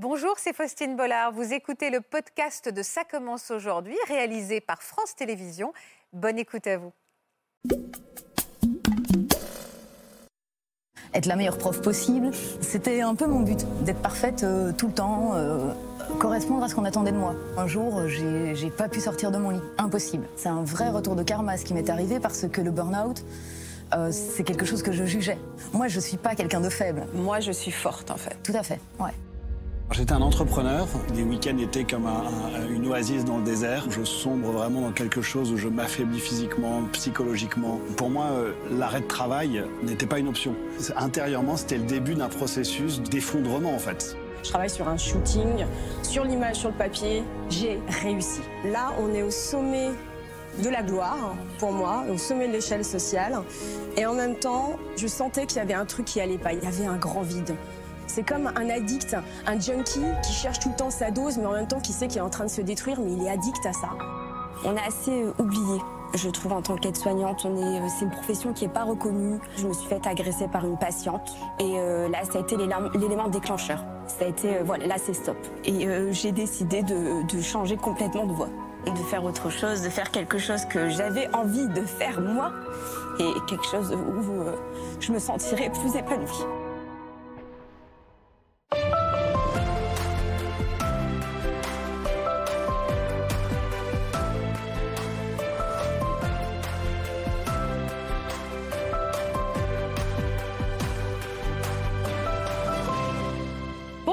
Bonjour, c'est Faustine Bollard. Vous écoutez le podcast de Ça commence aujourd'hui, réalisé par France Télévisions. Bonne écoute à vous. Être la meilleure prof possible, c'était un peu mon but, d'être parfaite euh, tout le temps, euh, correspondre à ce qu'on attendait de moi. Un jour, j'ai j'ai pas pu sortir de mon lit, impossible. C'est un vrai retour de karma ce qui m'est arrivé parce que le burn-out, euh, c'est quelque chose que je jugeais. Moi, je suis pas quelqu'un de faible. Moi, je suis forte en fait. Tout à fait, ouais. J'étais un entrepreneur. Les week-ends étaient comme un- un- une oasis dans le désert. Je sombre vraiment dans quelque chose où je m'affaiblis physiquement, psychologiquement. Pour moi, euh, l'arrêt de travail n'était pas une option. Intérieurement, c'était le début d'un processus d'effondrement en fait. Je travaille sur un shooting, sur l'image, sur le papier. J'ai réussi. Là, on est au sommet de la gloire, pour moi, au sommet de l'échelle sociale. Et en même temps, je sentais qu'il y avait un truc qui allait pas. Il y avait un grand vide. C'est comme un addict, un junkie qui cherche tout le temps sa dose, mais en même temps qui sait qu'il est en train de se détruire, mais il est addict à ça. On a assez euh, oublié, je trouve, en tant qu'aide-soignante. Euh, c'est une profession qui n'est pas reconnue. Je me suis faite agresser par une patiente. Et euh, là, ça a été l'élément déclencheur. Ça a été, voilà, là, c'est stop. Et j'ai décidé de, de changer complètement de voie. De faire autre chose, de faire quelque chose que j'avais envie de faire moi. Et quelque chose où je me sentirais plus épanouie.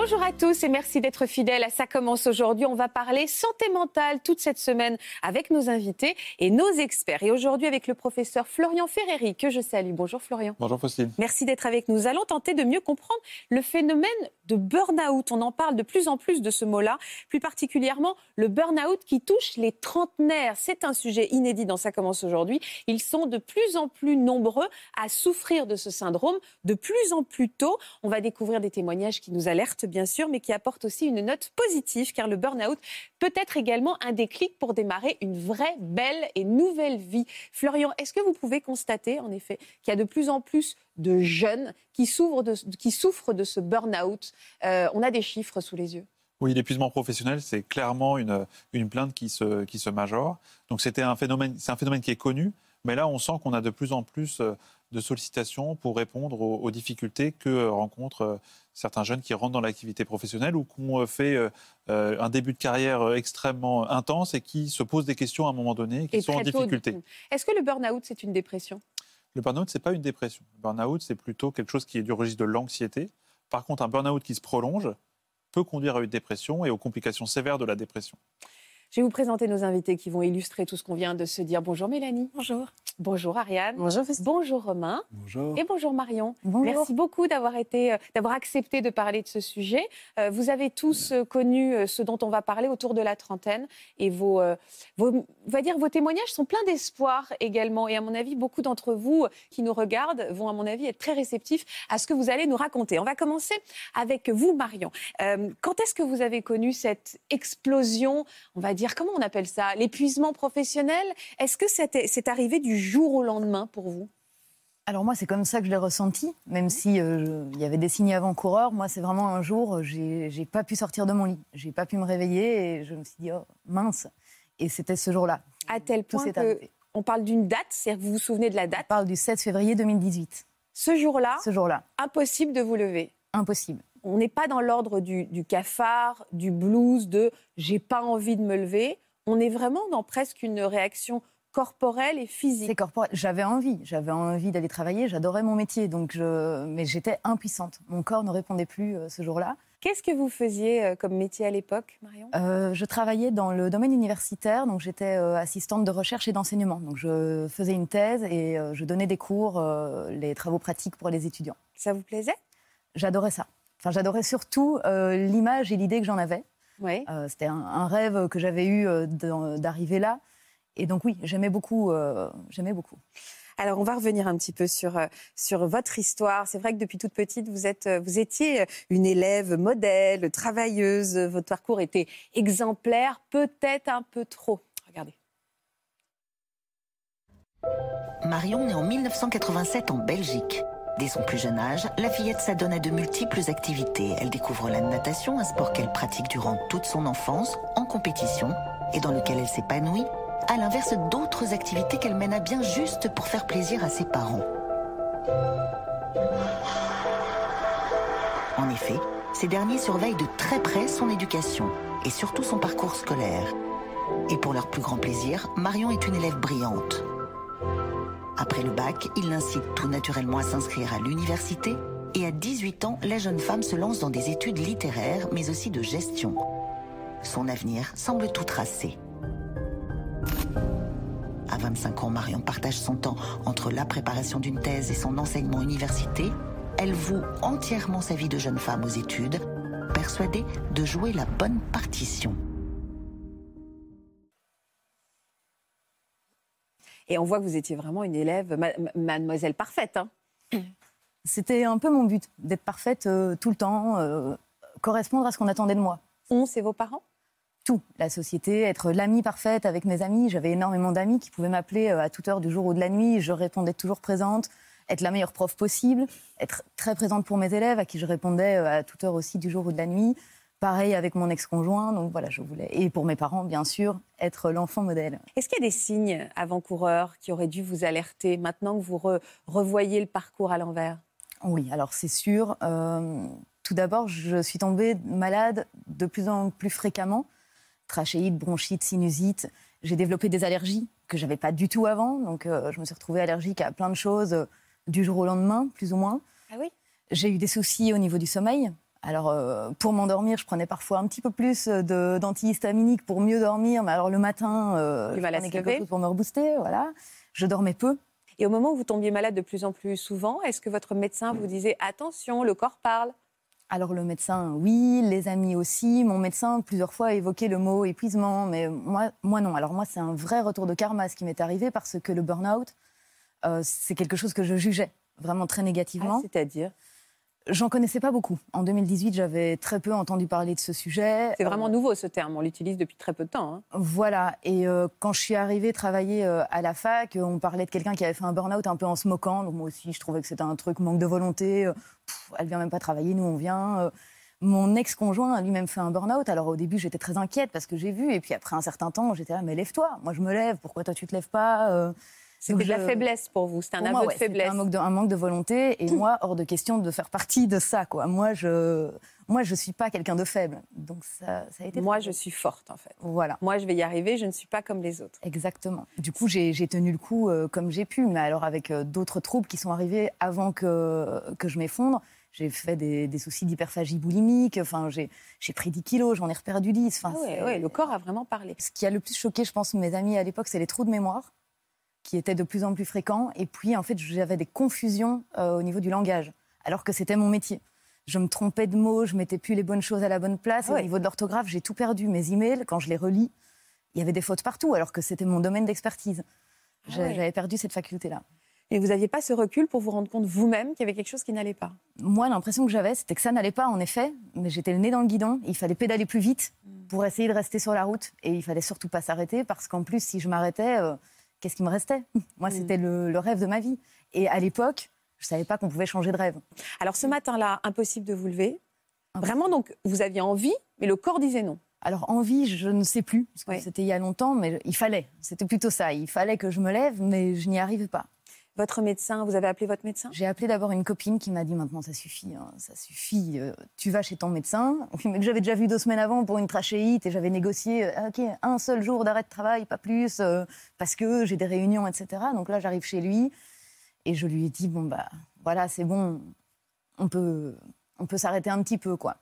Bonjour à tous et merci d'être fidèles à Ça commence aujourd'hui. On va parler santé mentale toute cette semaine avec nos invités et nos experts. Et aujourd'hui avec le professeur Florian Ferreri que je salue. Bonjour Florian. Bonjour Faustine. Merci d'être avec nous. Nous allons tenter de mieux comprendre le phénomène de burn-out. On en parle de plus en plus de ce mot-là, plus particulièrement le burn-out qui touche les trentenaires. C'est un sujet inédit dans Ça commence aujourd'hui. Ils sont de plus en plus nombreux à souffrir de ce syndrome, de plus en plus tôt. On va découvrir des témoignages qui nous alertent, bien sûr, mais qui apportent aussi une note positive, car le burn-out peut être également un déclic pour démarrer une vraie, belle et nouvelle vie. Florian, est-ce que vous pouvez constater, en effet, qu'il y a de plus en plus de jeunes qui souffrent de, ce burn-out? Euh, On a des chiffres sous les yeux. Oui, l'épuisement professionnel, c'est clairement une, une plainte qui se, qui se majore. Donc c'était un c'est un phénomène qui est connu, mais là on sent qu'on a de plus en plus euh, de sollicitations pour répondre aux, aux difficultés que euh, rencontrent euh, certains jeunes qui rentrent dans l'activité professionnelle ou qui ont euh, fait euh, un début de carrière extrêmement intense et qui se posent des questions à un moment donné, et qui Et sont en difficulté. Est-ce que le burn-out, c'est une dépression? Le burn-out, ce n'est pas une dépression. Le burn-out, c'est plutôt quelque chose qui est du registre de l'anxiété. Par contre, un burn-out qui se prolonge peut conduire à une dépression et aux complications sévères de la dépression. Je vais vous présenter nos invités qui vont illustrer tout ce qu'on vient de se dire. Bonjour Mélanie. Bonjour. Bonjour Ariane. Bonjour, Bonjour Romain. Bonjour. Et bonjour Marion. Bonjour. Merci beaucoup d'avoir été, euh, d'avoir accepté de parler de ce sujet. Euh, vous avez tous euh, connu ce dont on va parler autour de la trentaine et vos, vos, on va dire, vos témoignages sont pleins d'espoir également. Et à mon avis, beaucoup d'entre vous qui nous regardent vont, à mon avis, être très réceptifs à ce que vous allez nous raconter. On va commencer avec vous, Marion. Quand est-ce que vous avez connu cette explosion, on va dire, comment on appelle ça, l'épuisement professionnel? Est-ce que c'est arrivé du jour au lendemain pour vous? Alors moi, c'est comme ça que je l'ai ressenti, même si euh, il y avait des signes avant-coureurs. Moi, c'est vraiment un jour, euh, j'ai pas pu sortir de mon lit. J'ai pas pu me réveiller et je me suis dit, oh mince. Et c'était ce jour-là. À tel Tout point que on parle d'une date, c'est-à-dire que vous vous souvenez de la On date. parle du 7 février 2018. Ce jour-là, Ce jour-là, impossible de vous lever? impossible. On n'est pas dans l'ordre du, du cafard, du blues, de j'ai pas envie de me lever. On est vraiment dans presque une réaction corporelle et physique. C'est corporel. J'avais envie, j'avais envie d'aller travailler, j'adorais mon métier, donc je... mais j'étais impuissante. Mon corps ne répondait plus euh, ce jour-là. Qu'est-ce que vous faisiez euh, comme métier à l'époque, Marion? Euh, je travaillais dans le domaine universitaire, donc j'étais assistante de recherche et d'enseignement. Donc je faisais une thèse et je donnais des cours, les travaux pratiques pour les étudiants. Ça vous plaisait? J'adorais ça. Enfin, j'adorais surtout euh, l'image et l'idée que j'en avais. Oui. Euh, C'était un, un rêve que j'avais eu euh, d'arriver là. Et donc oui, j'aimais beaucoup. euh, j'aimais beaucoup. Alors, on va revenir un petit peu sur, sur votre histoire. C'est vrai que depuis toute petite, vous, êtes, vous étiez une élève modèle, travailleuse. Votre parcours était exemplaire, peut-être un peu trop. Regardez. Marion naît en 1987 en Belgique. Dès son plus jeune âge, la fillette s'adonne à de multiples activités. Elle découvre la natation, un sport qu'elle pratique durant toute son enfance, en compétition, et dans lequel elle s'épanouit, à l'inverse d'autres activités qu'elle mène à bien juste pour faire plaisir à ses parents. En effet, ces derniers surveillent de très près son éducation et surtout son parcours scolaire. Et pour leur plus grand plaisir, Marion est une élève brillante. Après le bac, il l'incite tout naturellement à s'inscrire à l'université et à 18 ans, la jeune femme se lance dans des études littéraires mais aussi de gestion. Son avenir semble tout tracé. À 25 ans, Marion partage son temps entre la préparation d'une thèse et son enseignement université. Elle voue entièrement sa vie de jeune femme aux études, persuadée de jouer la bonne partition. Et on voit que vous étiez vraiment une élève, ma- ma- mademoiselle parfaite. hein. C'était un peu mon but, d'être parfaite euh, tout le temps, euh, correspondre à ce qu'on attendait de moi. On, c'est vos parents? Tout, la société, être l'amie parfaite avec mes amis. J'avais énormément d'amis qui pouvaient m'appeler euh, à toute heure du jour ou de la nuit. Je répondais toujours présente, être la meilleure prof possible, être très présente pour mes élèves à qui je répondais à toute heure aussi du jour ou de la nuit. Pareil avec mon ex-conjoint, donc voilà, je voulais. Et pour mes parents, bien sûr, être l'enfant modèle. Est-ce qu'il y a des signes avant-coureurs qui auraient dû vous alerter maintenant que vous re- revoyez le parcours à l'envers? Oui, alors c'est sûr. Euh, tout d'abord, je suis tombée malade de plus en plus fréquemment. Trachéite, bronchite, sinusite. J'ai développé des allergies que j'avais pas du tout avant. Donc, euh, je me suis retrouvée allergique à plein de choses euh, du jour au lendemain, plus ou moins. Ah oui? J'ai eu des soucis au niveau du sommeil. Alors, euh, pour m'endormir, je prenais parfois un petit peu plus de- d'antihistaminique pour mieux dormir. Mais alors, le matin, euh, je prenais quelque chose pour me rebooster. Voilà. Je dormais peu. Et au moment où vous tombiez malade de plus en plus souvent, est-ce que votre médecin vous disait attention, le corps parle? Alors le médecin, oui, les amis aussi. Mon médecin, plusieurs fois, a évoqué le mot épuisement, mais moi, moi non. Alors moi, c'est un vrai retour de karma ce qui m'est arrivé parce que le burn-out, euh, c'est quelque chose que je jugeais vraiment très négativement. Ah, C'est-à-dire? J'en connaissais pas beaucoup. En 2018, j'avais très peu entendu parler de ce sujet. C'est vraiment Euh, nouveau ce terme, on l'utilise depuis très peu de temps. hein. Voilà. Et euh, quand je suis arrivée travailler euh, à la fac, on parlait de quelqu'un qui avait fait un burn-out un peu en se moquant. Donc moi aussi, je trouvais que c'était un truc manque de volonté. Pff, elle vient même pas travailler, nous on vient. Euh, mon ex-conjoint a lui-même fait un burn-out. Alors au début, j'étais très inquiète parce que j'ai vu. Et puis après un certain temps, j'étais là, mais lève-toi. Moi, je me lève. Pourquoi toi, tu te lèves pas C'était de la faiblesse pour vous, c'était un aveu de ouais, faiblesse. Un manque de, un manque de volonté. Et moi, hors de question de faire partie de ça. Quoi. Moi, je moi, je suis pas quelqu'un de faible. Donc ça, ça a été. Moi, je suis forte en fait. Voilà. Moi, je vais y arriver, je ne suis pas comme les autres. Exactement. Du coup, j'ai tenu le coup euh, comme j'ai pu, mais alors avec euh, d'autres troubles qui sont arrivés avant que, que je m'effondre. J'ai fait des, des soucis d'hyperphagie boulimique, enfin, j'ai pris 10 kilos, j'en ai reperdu 10. Enfin, Ah ouais, le corps a vraiment parlé. Ce qui a le plus choqué, je pense, mes amis à l'époque, c'est les trous de mémoire qui étaient de plus en plus fréquents. Et puis, en fait, j'avais des confusions euh, au niveau du langage, alors que c'était mon métier. Je me trompais de mots, je mettais plus les bonnes choses à la bonne place. Et. Au niveau de l'orthographe, j'ai tout perdu. Mes emails, quand je les relis, il y avait des fautes partout, alors que c'était mon domaine d'expertise. Ah ouais. J'avais perdu cette faculté-là. Et vous n'aviez pas ce recul pour vous rendre compte vous-même qu'il y avait quelque chose qui n'allait pas? Moi, l'impression que j'avais, c'était que ça n'allait pas, en effet, mais j'étais le nez dans le guidon. Il fallait pédaler plus vite pour essayer de rester sur la route. Et il fallait surtout pas s'arrêter, parce qu'en plus, si je m'arrêtais, euh, qu'est-ce qui me restait? Moi, c'était le, le rêve de ma vie. Et à l'époque, je savais pas qu'on pouvait changer de rêve. Alors ce matin-là, impossible de vous lever. Vraiment, donc, vous aviez envie, mais le corps disait non. Alors, envie, je ne sais plus, parce que Oui. c'était il y a longtemps, mais il fallait. C'était plutôt ça. Il fallait que je me lève, mais je n'y arrivais pas. Votre médecin, vous avez appelé votre médecin? J'ai appelé d'abord une copine qui m'a dit maintenant ça suffit, hein, ça suffit, euh, tu vas chez ton médecin. J'avais déjà vu deux semaines avant pour une trachéite et j'avais négocié, euh, ok, un seul jour d'arrêt de travail, pas plus, euh, parce que j'ai des réunions, etc. Donc là j'arrive chez lui et je lui ai dit bon bah voilà c'est bon, on peut, on peut s'arrêter un petit peu quoi.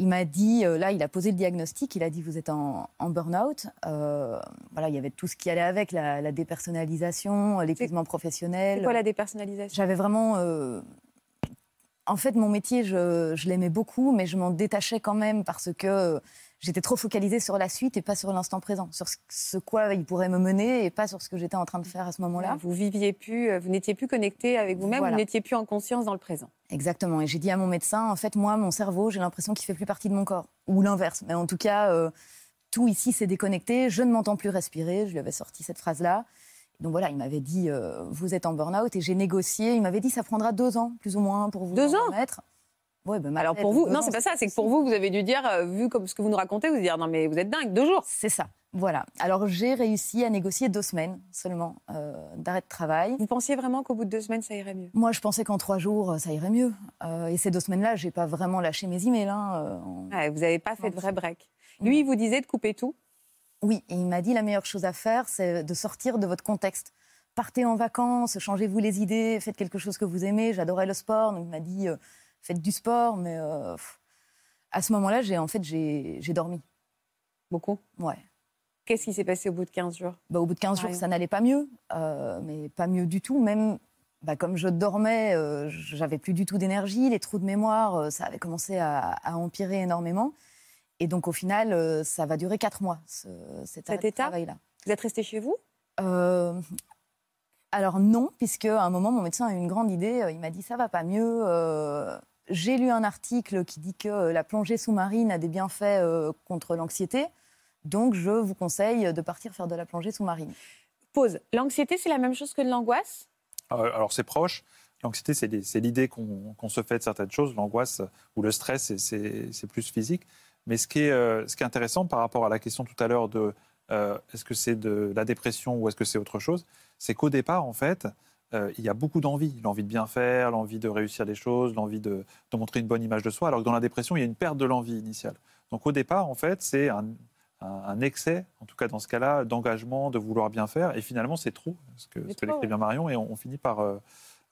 Il m'a dit, euh, là, il a posé le diagnostic, il a dit, vous êtes en, en burn-out. Euh, voilà, il y avait tout ce qui allait avec, la, la dépersonnalisation, l'épuisement professionnel. C'est quoi la dépersonnalisation? J'avais vraiment. euh, En fait, mon métier, je, je l'aimais beaucoup, mais je m'en détachais quand même parce que j'étais trop focalisée sur la suite et pas sur l'instant présent, sur ce, quoi il pourrait me mener et pas sur ce que j'étais en train de faire à ce moment-là. Vous viviez plus, euh, vous n'étiez plus connecté avec vous-même, Voilà. vous n'étiez plus en conscience dans le présent. Exactement. Et j'ai dit à mon médecin, en fait, moi, mon cerveau, j'ai l'impression qu'il fait plus partie de mon corps, ou l'inverse. Mais en tout cas, euh, tout ici s'est déconnecté. Je ne m'entends plus respirer. Je lui avais sorti cette phrase-là. Donc voilà, il m'avait dit, euh, vous êtes en burn-out et j'ai négocié. Il m'avait dit, ça prendra deux ans, plus ou moins, pour vous Deux en ans? remettre. Ouais, ben, ma Alors pour vous, non, c'est pas ça, c'est que pour vous, vous avez dû dire, euh, vu comme ce que vous nous racontez, vous dire non mais vous êtes dingue, deux jours. C'est ça, voilà. Alors j'ai réussi à négocier deux semaines seulement euh, d'arrêt de travail. Vous pensiez vraiment qu'au bout de deux semaines, ça irait mieux? Moi, je pensais qu'en trois jours, ça irait mieux. Euh, et ces deux semaines-là, j'ai pas vraiment lâché mes emails. hein, euh, en- Ouais, Vous n'avez pas fait de vrai break. Lui, il vous disait de couper tout? Oui, et il m'a dit la meilleure chose à faire, c'est de sortir de votre contexte. Partez en vacances, changez-vous les idées, faites quelque chose que vous aimez. J'adorais le sport, donc il m'a dit euh, faites du sport, mais euh, à ce moment-là, j'ai en fait j'ai dormi. Beaucoup. Ouais. Qu'est-ce qui s'est passé au bout de 15 jours? Bah, au bout de 15 jours, ça n'allait pas mieux, euh, mais pas mieux du tout. Même bah, comme je dormais, euh, j'avais plus du tout d'énergie, les trous de mémoire, euh, ça avait commencé à, à empirer énormément. Et donc au final, ça va durer quatre mois, ce, cet, arrêt de état? travail-là. Vous êtes resté chez vous? Alors non, puisque à un moment, mon médecin a eu une grande idée. euh, Il m'a dit ça va pas mieux. euh, J'ai lu un article qui dit que euh, la plongée sous-marine a des bienfaits euh, contre l'anxiété. Donc je vous conseille de partir faire de la plongée sous-marine. Pause. L'anxiété, c'est la même chose que de l'angoisse? Euh, Alors c'est proche. L'anxiété, c'est l'idée qu'on se fait de certaines choses. L'angoisse ou le stress, c'est- plus physique. Mais ce qui, est, euh, ce qui est intéressant par rapport à la question tout à l'heure de euh, est-ce que c'est de la dépression ou est-ce que c'est autre chose, c'est qu'au départ, en fait, euh, il y a beaucoup d'envie. L'envie de bien faire, l'envie de réussir les choses, l'envie de, de montrer une bonne image de soi. Alors que dans la dépression, il y a une perte de l'envie initiale. Donc au départ, en fait, c'est un, un- un excès, en tout cas dans ce cas-là, d'engagement, de vouloir bien faire. Et finalement, c'est trop, ce que, ce décrit bien Marion, et on, on finit par, euh,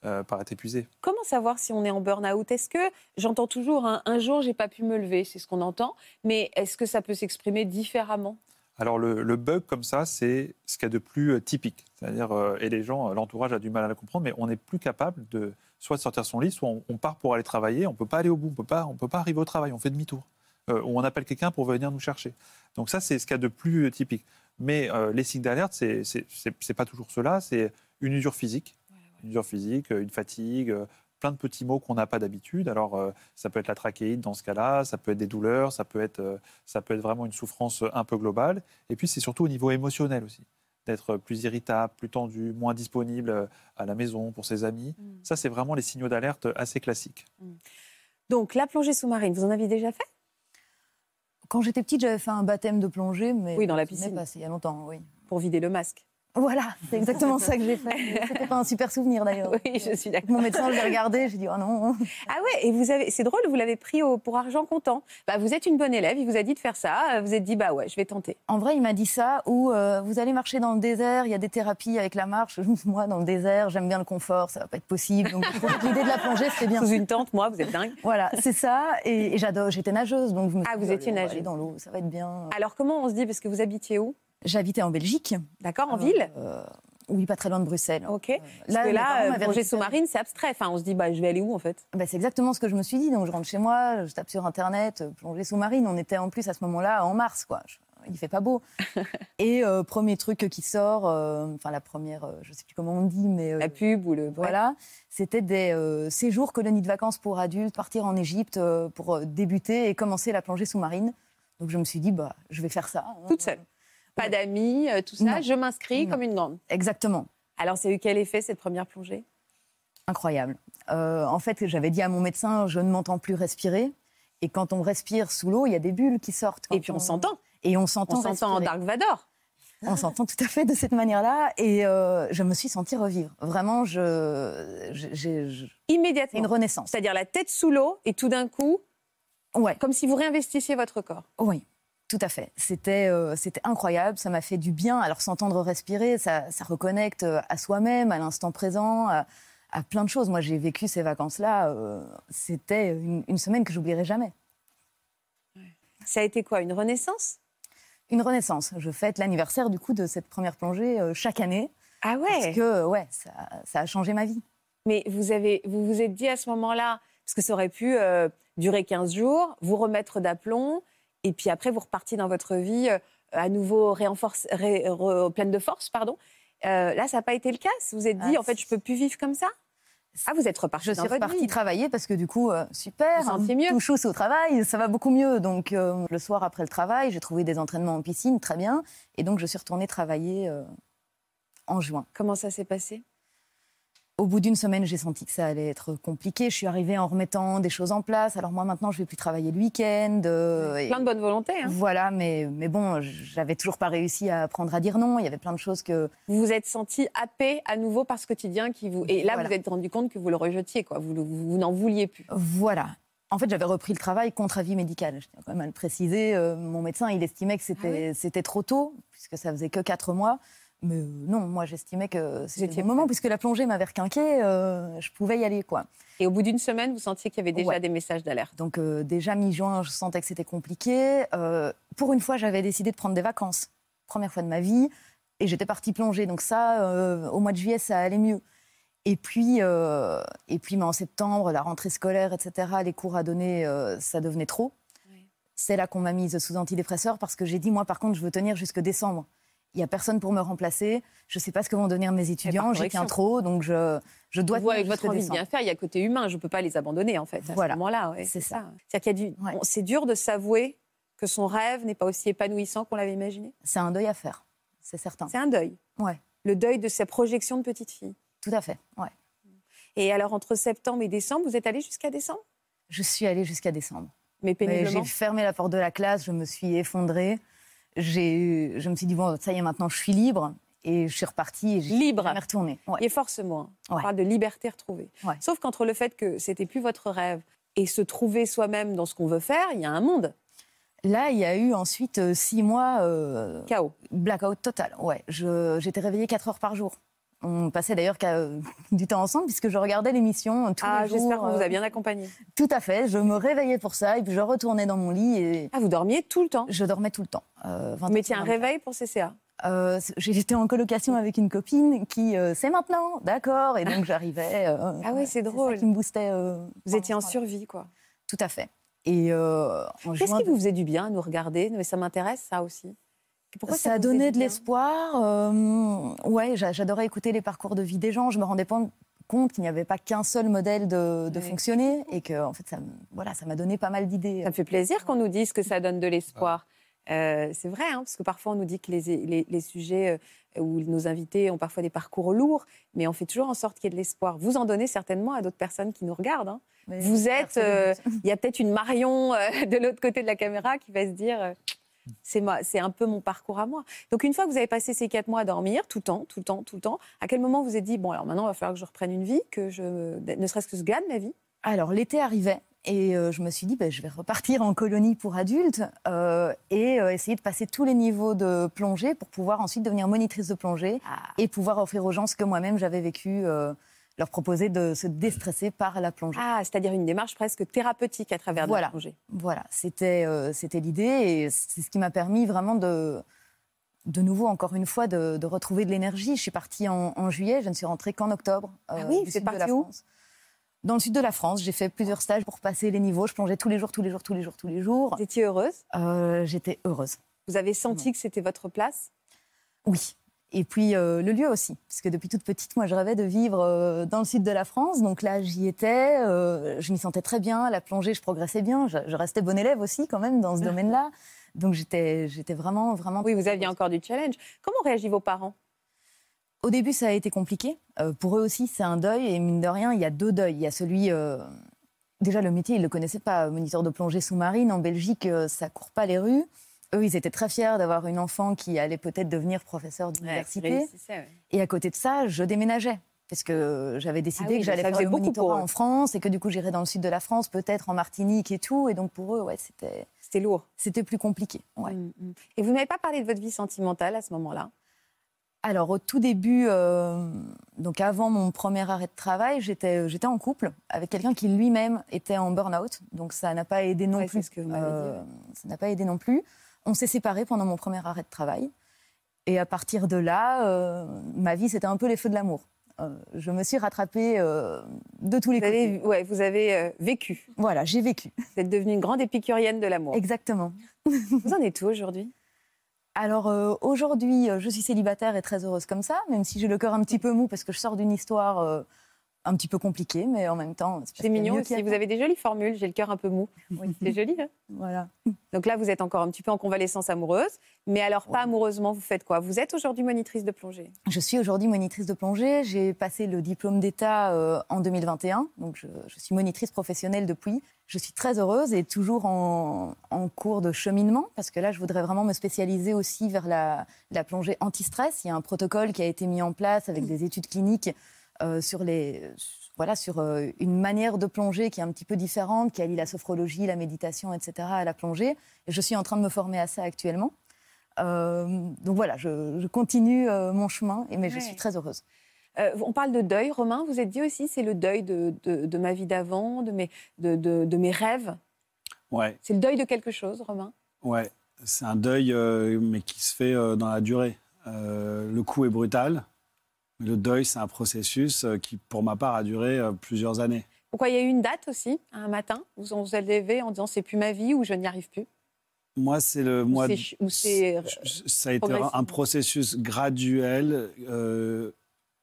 euh, par être épuisé. Comment savoir si on est en burn-out? Est-ce que j'entends toujours un, un jour j'ai pas pu me lever, c'est ce qu'on entend, mais est-ce que ça peut s'exprimer différemment? Alors le, le bug comme ça, c'est ce qu'il y a de plus euh, typique. C'est-à-dire, euh, et les gens, euh, l'entourage a du mal à le comprendre, mais on n'est plus capable de soit de sortir son lit, soit on, on part pour aller travailler, on ne peut pas aller au bout, on peut pas, on peut pas arriver au travail, on fait demi-tour. Euh, ou on appelle quelqu'un pour venir nous chercher. Donc ça, c'est ce qu'il y a de plus typique. Mais euh, les signes d'alerte, c'est c'est pas toujours cela, c'est une usure physique, une usure physique, une fatigue, plein de petits mots qu'on n'a pas d'habitude. Alors, euh, ça peut être la trachéite dans ce cas-là, ça peut être des douleurs, ça peut être, euh, ça peut être vraiment une souffrance euh, un peu globale. Et puis, c'est surtout au niveau émotionnel aussi, d'être plus irritable, plus tendu, moins disponible à la maison pour ses amis. Mm. Ça, c'est vraiment les signaux d'alerte assez classiques. Donc la plongée sous-marine, vous en aviez déjà fait? Quand j'étais petite, j'avais fait un baptême de plongée, mais Oui, dans la piscine. pas, c'est il y a longtemps, oui. pour vider le masque Voilà, c'est exactement ça que j'ai fait. C'était pas un super souvenir d'ailleurs. Oui, je suis d'accord. Mon médecin, je l'ai regardé, j'ai dit oh non. Ah ouais, et vous avez, c'est drôle, vous l'avez pris au- pour argent comptant. Bah, vous êtes une bonne élève, il vous a dit de faire ça, vous êtes dit bah ouais, je vais tenter. En vrai, il m'a dit ça, ou euh, vous allez marcher dans le désert, il y a des thérapies avec la marche. Moi, dans le désert, j'aime bien le confort, ça va pas être possible. Donc, l'idée de la plongée, c'était bien. Sous une tente, moi, vous êtes dingue. Voilà, c'est ça. Et, et j'adore, j'étais nageuse, donc je me suis Ah, dit, vous étiez on va nageuse. dans l'eau, ça va être bien. Alors comment on se dit, parce que vous habitiez où? J'habitais en Belgique. D'accord, en Euh, ville euh, Oui, pas très loin de Bruxelles. Ok. Euh, Parce que là, euh, récupéré. sous-marine, c'est abstrait. Enfin, on se dit, bah, je vais aller où en fait? Bah, c'est exactement ce que je me suis dit. Donc je rentre chez moi, je tape sur Internet, plongée sous-marine. On était en plus à ce moment-là en mars, quoi. Il fait pas beau. Et euh, premier truc qui sort, euh, enfin la première, je sais plus comment on dit, mais La pub ou le. voilà, c'était des séjours colonies de vacances pour adultes, partir en Égypte pour débuter et commencer la plongée sous-marine. Donc je me suis dit, bah, je vais faire ça. hein. Toute seule. Pas d'amis, euh, tout ça. Non. Je m'inscris comme une grande. Exactement. Alors, c'est eu quel effet cette première plongée? Incroyable. Euh, en fait, j'avais dit à mon médecin, je ne m'entends plus respirer. Et quand on respire sous l'eau, il y a des bulles qui sortent. Et puis on s'entend. Et on On s'entend. s'entend en. Dark Vador. On s'entend tout à fait de cette manière-là. Et euh, je me suis sentie revivre. Vraiment, je, j'ai Immédiatement. une renaissance. C'est-à-dire la tête sous l'eau et tout d'un coup, Ouais, comme si vous réinvestissiez votre corps. oui, tout à fait. C'était euh, c'était incroyable. Ça m'a fait du bien. Alors, s'entendre respirer, ça, ça reconnecte euh, à soi-même, à l'instant présent, à, à plein de choses. Moi, j'ai vécu ces vacances-là. euh, C'était une, une semaine que j'oublierai jamais. Ça a été quoi Une renaissance? Une renaissance. Je fête l'anniversaire du coup de cette première plongée euh, chaque année Ah parce ouais que ouais, ça, ça a changé ma vie. Mais vous avez, vous vous êtes dit à ce moment-là, parce que ça aurait pu durer 15 jours, vous remettre d'aplomb, et puis après vous repartiez dans votre vie euh, à nouveau réenforce- ré- re- pleine de force, pardon. Euh, là, ça n'a pas été le cas? Vous vous êtes dit, Ah, en fait, je peux plus vivre comme ça? Ah, vous êtes reparti Je dans suis votre repartie vie. travailler parce que du coup, euh, super, Vous sentiez mieux tout chousse au travail, ça va beaucoup mieux. Donc euh, le soir après le travail, j'ai trouvé des entraînements en piscine, très bien. Et donc je suis retournée travailler en juin. Comment ça s'est passé? Au bout d'une semaine, j'ai senti que ça allait être compliqué. Je suis arrivée en remettant des choses en place. Alors moi, maintenant, je vais plus travailler le week-end. euh, Plein de bonne volonté. hein. Voilà, mais, mais bon, j'avais toujours pas réussi à apprendre à dire non. Il y avait plein de choses que... Vous vous êtes senti happé à nouveau par ce quotidien qui vous. Et là, Voilà. vous vous êtes rendu compte que vous le rejetiez, quoi. Vous, le- vous, vous n'en vouliez plus. Voilà. En fait, j'avais repris le travail contre avis médical. Je tiens quand même à le préciser. Euh, mon médecin, il estimait que c'était c'était trop tôt, puisque ça faisait que quatre mois. Mais euh, non, moi, j'estimais que c'était le moment, puisque la plongée m'avait requinqué, euh, je pouvais y aller, quoi. Et au bout d'une semaine, vous sentiez qu'il y avait déjà Ouais. des messages d'alerte. Donc euh, déjà mi-juin, je sentais que c'était compliqué. Euh, pour une fois, j'avais décidé de prendre des vacances. Première fois de ma vie. Et j'étais partie plonger. Donc ça, au mois de juillet, ça allait mieux. Et puis, et puis mais en septembre, la rentrée scolaire, etc., les cours à donner, ça devenait trop. C'est là qu'on m'a mise sous antidépresseur parce que j'ai dit, moi, par contre, je veux tenir jusque décembre. Il n'y a personne pour me remplacer. Je ne sais pas ce que vont devenir mes étudiants. J'y correction. tiens trop, donc je, je dois Vous, avec votre envie de bien faire, il y a côté humain. Je ne peux pas les abandonner, en fait, à Voilà. ce moment-là. ouais, C'est ça. C'est-à-dire qu'il y a du- Ouais. on- C'est dur de s'avouer que son rêve n'est pas aussi épanouissant qu'on l'avait imaginé. C'est un deuil à faire, c'est certain. C'est un deuil. Ouais, Le deuil de sa projection de petite fille. tout à fait. Ouais. Et alors, entre septembre et décembre, vous êtes allé jusqu'à décembre? Je suis allée jusqu'à décembre. Mais péniblement. J'ai fermé la porte de la classe, je me suis effondrée. J'ai, je me suis dit, bon, ça y est, maintenant je suis libre. Et je suis repartie et j'y Libre. suis jamais retournée. Ouais. Il est forcément. On Ouais. parle de liberté retrouvée. Ouais. Sauf qu'entre le fait que c'était plus votre rêve et se trouver soi-même dans ce qu'on veut faire, il y a un monde. Là, il y a eu ensuite euh, six mois euh, Chaos. blackout total. Ouais, j'étais réveillée quatre heures par jour. On passait d'ailleurs euh, du temps ensemble puisque je regardais l'émission tous Ah, les jours. j'espère qu'on vous euh, a bien accompagné. Tout à fait. Je me réveillais pour ça et puis je retournais dans mon lit et Ah, vous dormiez tout le temps? je dormais tout le temps. euh, 20 Vous mettiez un sur 24. réveil pour CCA Euh, J'étais en colocation avec une copine qui, euh, c'est maintenant, d'accord, et donc j'arrivais. euh, Ah oui, c'est drôle. ça qui me boostait. euh, Vous étiez en survie, quoi. Tout à fait. Et euh, Qu'est-ce qui vous faisait du bien à nous regarder? Mais ça m'intéresse, ça aussi. Pourquoi ça a donné de l'espoir. euh, ouais, j'a- j'adorais écouter les parcours de vie des gens. Je me rendais pas compte qu'il n'y avait pas qu'un seul modèle de, de fonctionner et que en fait, ça, voilà, ça m'a donné pas mal d'idées. Ça me fait plaisir qu'on nous dise que ça donne de l'espoir. Euh, c'est vrai, hein, parce que parfois on nous dit que les, les- les sujets euh, où nos invités ont parfois des parcours lourds, mais on fait toujours en sorte qu'il y ait de l'espoir. Vous en donnez certainement à d'autres personnes qui nous regardent. hein. Vous êtes, euh, but. il y a peut-être une Marion euh, de l'autre côté de la caméra qui va se dire, euh, c'est un peu mon parcours à moi. Donc une fois que vous avez passé ces quatre mois à dormir, tout le temps, tout le temps, tout le temps, à quel moment vous vous êtes dit, bon alors maintenant il va falloir que je reprenne une vie, que je, ne serait-ce que je gagne ma vie? Alors l'été arrivait et euh, je me suis dit ben, je vais repartir en colonie pour adultes euh, et euh, essayer de passer tous les niveaux de plongée pour pouvoir ensuite devenir monitrice de plongée et pouvoir offrir aux gens ce que moi-même j'avais vécu, leur proposer de se déstresser par la plongée. Ah, c'est-à-dire une démarche presque thérapeutique à travers la plongée. Voilà, c'était euh, c'était l'idée et c'est ce qui m'a permis vraiment de, de nouveau, encore une fois, de, de retrouver de l'énergie. Je suis partie en, en juillet, je ne suis rentrée qu'en octobre. euh, Ah oui, du vous êtes partie où France. Dans le sud de la France, j'ai fait plusieurs stages pour passer les niveaux. Je plongeais tous les jours, tous les jours, tous les jours, tous les jours. Vous étiez heureuse? Euh, J'étais heureuse. Vous avez senti que c'était votre place? Oui. Et puis euh, le lieu aussi, parce que depuis toute petite, moi, je rêvais de vivre euh, dans le sud de la France. Donc là, j'y étais, euh, je m'y sentais très bien. La plongée, je progressais bien. Je, je restais bonne élève aussi, quand même, dans ce domaine-là. Donc j'étais, j'étais vraiment, vraiment. Oui, vous aviez encore du challenge. Comment réagissent vos parents? Au début, ça a été compliqué. Pour eux aussi, c'est un deuil. Et mine de rien, il y a deux deuils. Il y a celui. Déjà, le métier, ils ne le connaissaient pas. Moniteur de plongée sous-marine, en Belgique, ça court pas les rues. Eux, ils étaient très fiers d'avoir une enfant qui allait peut-être devenir professeur d'université. Et à côté de ça, je déménageais. Parce que j'avais décidé Ah oui, que j'allais faire le beaucoup monitorat en France et que du coup, j'irais dans le sud de la France, peut-être en Martinique et tout. Et donc, pour eux, ouais, c'était, C'était lourd. c'était plus compliqué. ouais. Mm, mm. Et vous n'avez pas parlé de votre vie sentimentale à ce moment-là? Alors, au tout début, euh, donc avant mon premier arrêt de travail, j'étais, j'étais en couple avec quelqu'un qui lui-même était en burn-out. Donc, ça n'a pas aidé non Ouais, plus. c'est ce que vous m'avez Euh. Ça n'a pas aidé non plus. On s'est séparés pendant mon premier arrêt de travail. Et à partir de là, euh, ma vie, c'était un peu les feux de l'amour. Euh, je me suis rattrapée euh, de tous les Vous côtés. avez, ouais, vous avez vécu. Voilà, j'ai vécu. Vous êtes devenue une grande épicurienne de l'amour. Exactement. Vous en êtes où aujourd'hui? Alors aujourd'hui, je suis célibataire et très heureuse comme ça, même si j'ai le cœur un petit peu mou parce que je sors d'une histoire un petit peu compliqué, mais en même temps, C'est mignon aussi. Vous avez des jolies formules. J'ai le cœur un peu mou. Oui. C'est joli. hein Voilà. Donc là, vous êtes encore un petit peu en convalescence amoureuse. Mais alors, pas amoureusement, vous faites quoi? Vous êtes aujourd'hui monitrice de plongée? Je suis aujourd'hui monitrice de plongée. J'ai passé le diplôme d'État euh, en 2021, donc je, je suis monitrice professionnelle depuis. Je suis très heureuse et toujours en, en cours de cheminement, parce que là, je voudrais vraiment me spécialiser aussi vers la, la plongée anti-stress. Il y a un protocole qui a été mis en place avec des études cliniques euh, sur, les, voilà, sur euh, une manière de plonger qui est un petit peu différente, qui allie la sophrologie, la méditation, etc. à la plongée. Et je suis en train de me former à ça actuellement. Euh, donc voilà, je, je continue euh, mon chemin, et, mais je suis très heureuse. Euh, on parle de deuil, Romain. Vous êtes dit aussi, c'est le deuil de, de- de ma vie d'avant, de mes, de, de- de mes rêves. Ouais, C'est le deuil de quelque chose, Romain? ouais. C'est un deuil, euh, mais qui se fait euh, dans la durée. Euh, le coup est brutal. Le deuil, c'est un processus euh, qui, pour ma part, a duré euh, plusieurs années. Pourquoi il y a eu une date aussi, un matin, où on vous a levé en disant c'est plus ma vie ou je n'y arrive plus? Moi, c'est le Ou mois. c'est c'est- Ça a été un- processus graduel. euh,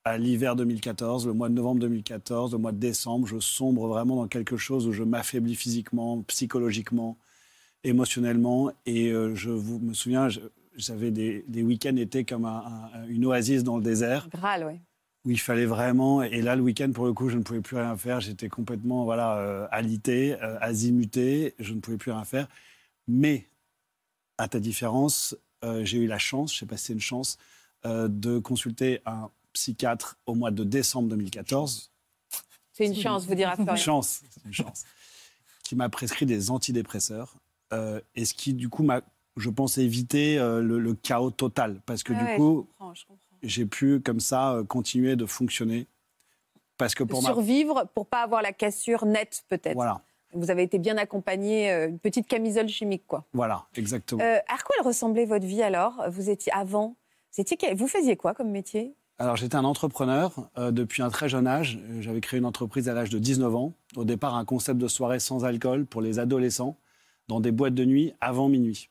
à l'hiver 2014, le mois de novembre 2014, le mois de décembre, je sombre vraiment dans quelque chose où je m'affaiblis physiquement, psychologiquement, émotionnellement. Et euh, je vous, me souviens, j'avais des, des week-ends étaient comme un- un- une oasis dans le désert Graal, oui. où il fallait vraiment. Et là, le week-end, pour le coup, je ne pouvais plus rien faire. J'étais complètement voilà, euh, alité, euh, azimuté. Je ne pouvais plus rien faire. Mais, à ta différence, euh, j'ai eu la chance, je sais pas si c'est une chance, euh, de consulter un psychiatre au mois de décembre 2014. C'est une chance, vous dira Une chance, c'est une chance. qui m'a prescrit des antidépresseurs. euh, et ce qui, du coup, m'a, je pense, évité euh, le, le chaos total. Parce que, Ah du ouais, coup, j'ai pu, comme ça, euh, continuer de fonctionner. Parce que pour ma survivre pour pas avoir la cassure nette, peut-être. Voilà, Vous avez été bien accompagné, euh, une petite camisole chimique, quoi. voilà, exactement. Euh, à quoi elle ressemblait votre vie alors? Vous étiez avant vous, étiez, quel- vous faisiez quoi comme métier? Alors, j'étais un entrepreneur euh, depuis un très jeune âge. J'avais créé une entreprise à l'âge de 19 ans. Au départ, un concept de soirée sans alcool pour les adolescents dans des boîtes de nuit avant minuit.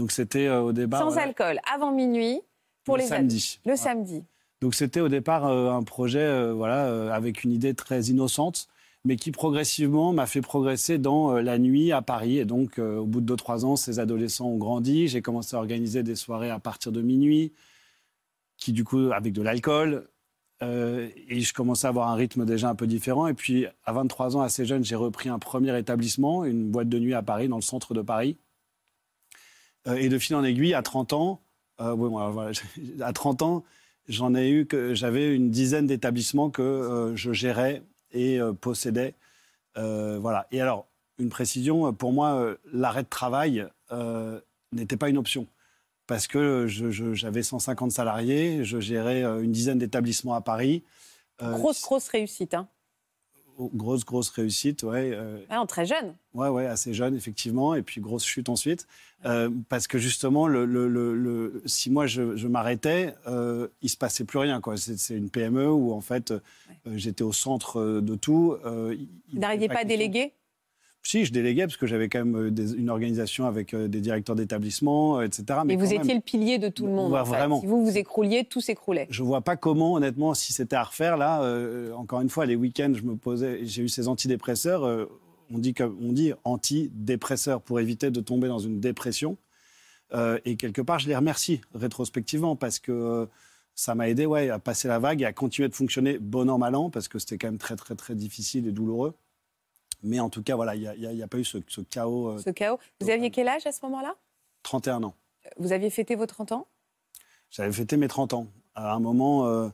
Donc, c'était euh, au départ. Sans voilà, alcool, avant minuit, pour le les samedi. Le samedi. Donc c'était au départ euh, un projet euh, voilà, avec une idée très innocente, mais qui progressivement m'a fait progresser dans la nuit à Paris. Et donc au bout de 2-3 ans, ces adolescents ont grandi. J'ai commencé à organiser des soirées à partir de minuit, qui du coup avec de l'alcool. Et je commençais à avoir un rythme déjà un peu différent. Et puis à 23 ans, assez jeune, j'ai repris un premier établissement, une boîte de nuit à Paris, dans le centre de Paris. Euh, et de fil en aiguille, à 30 ans, euh, à 30 ans, j'en ai eu j'avais une dizaine d'établissements que euh, je gérais et possédais. Voilà. Et alors, une précision, pour moi, l'arrêt de travail n'était pas une option. Parce que j'avais 150 salariés, je gérais une dizaine d'établissements à Paris. Euh, Grosse, grosse réussite. Hein. Grosse, grosse réussite, ouais. Ah très jeune. Ouais, ouais, assez jeune, effectivement. Et puis, grosse chute ensuite. Euh, parce que justement, le, le- le- si moi je, je m'arrêtais, euh, il se passait plus rien. C'est une PME où, en fait, euh, j'étais au centre de tout. Vous n'arriviez pas à déléguer? Si, je déléguais parce que j'avais quand même euh, des- une organisation avec euh, des directeurs d'établissement, euh, etc. Mais vous étiez même, le pilier de tout le monde. Ouais, en fait. vraiment. Si vous vous écrouliez, tout s'écroulait. je vois pas comment, honnêtement, si c'était à refaire, là, euh, encore une fois, les week-ends, je me posais, j'ai eu ces antidépresseurs. euh, on dit, que- on dit antidépresseurs pour éviter de tomber dans une dépression. Euh, et quelque part, je les remercie rétrospectivement parce que ça m'a aidé ouais, à passer la vague et à continuer de fonctionner bon an, mal an, parce que c'était quand même très, très, très difficile et douloureux. Mais en tout cas, voilà, il n'y a, pas eu ce, ce chaos. euh, Ce chaos. Vous total. aviez quel âge à ce moment-là? 31 ans. Vous aviez fêté vos 30 ans? J'avais fêté mes 30 ans. À un moment, euh,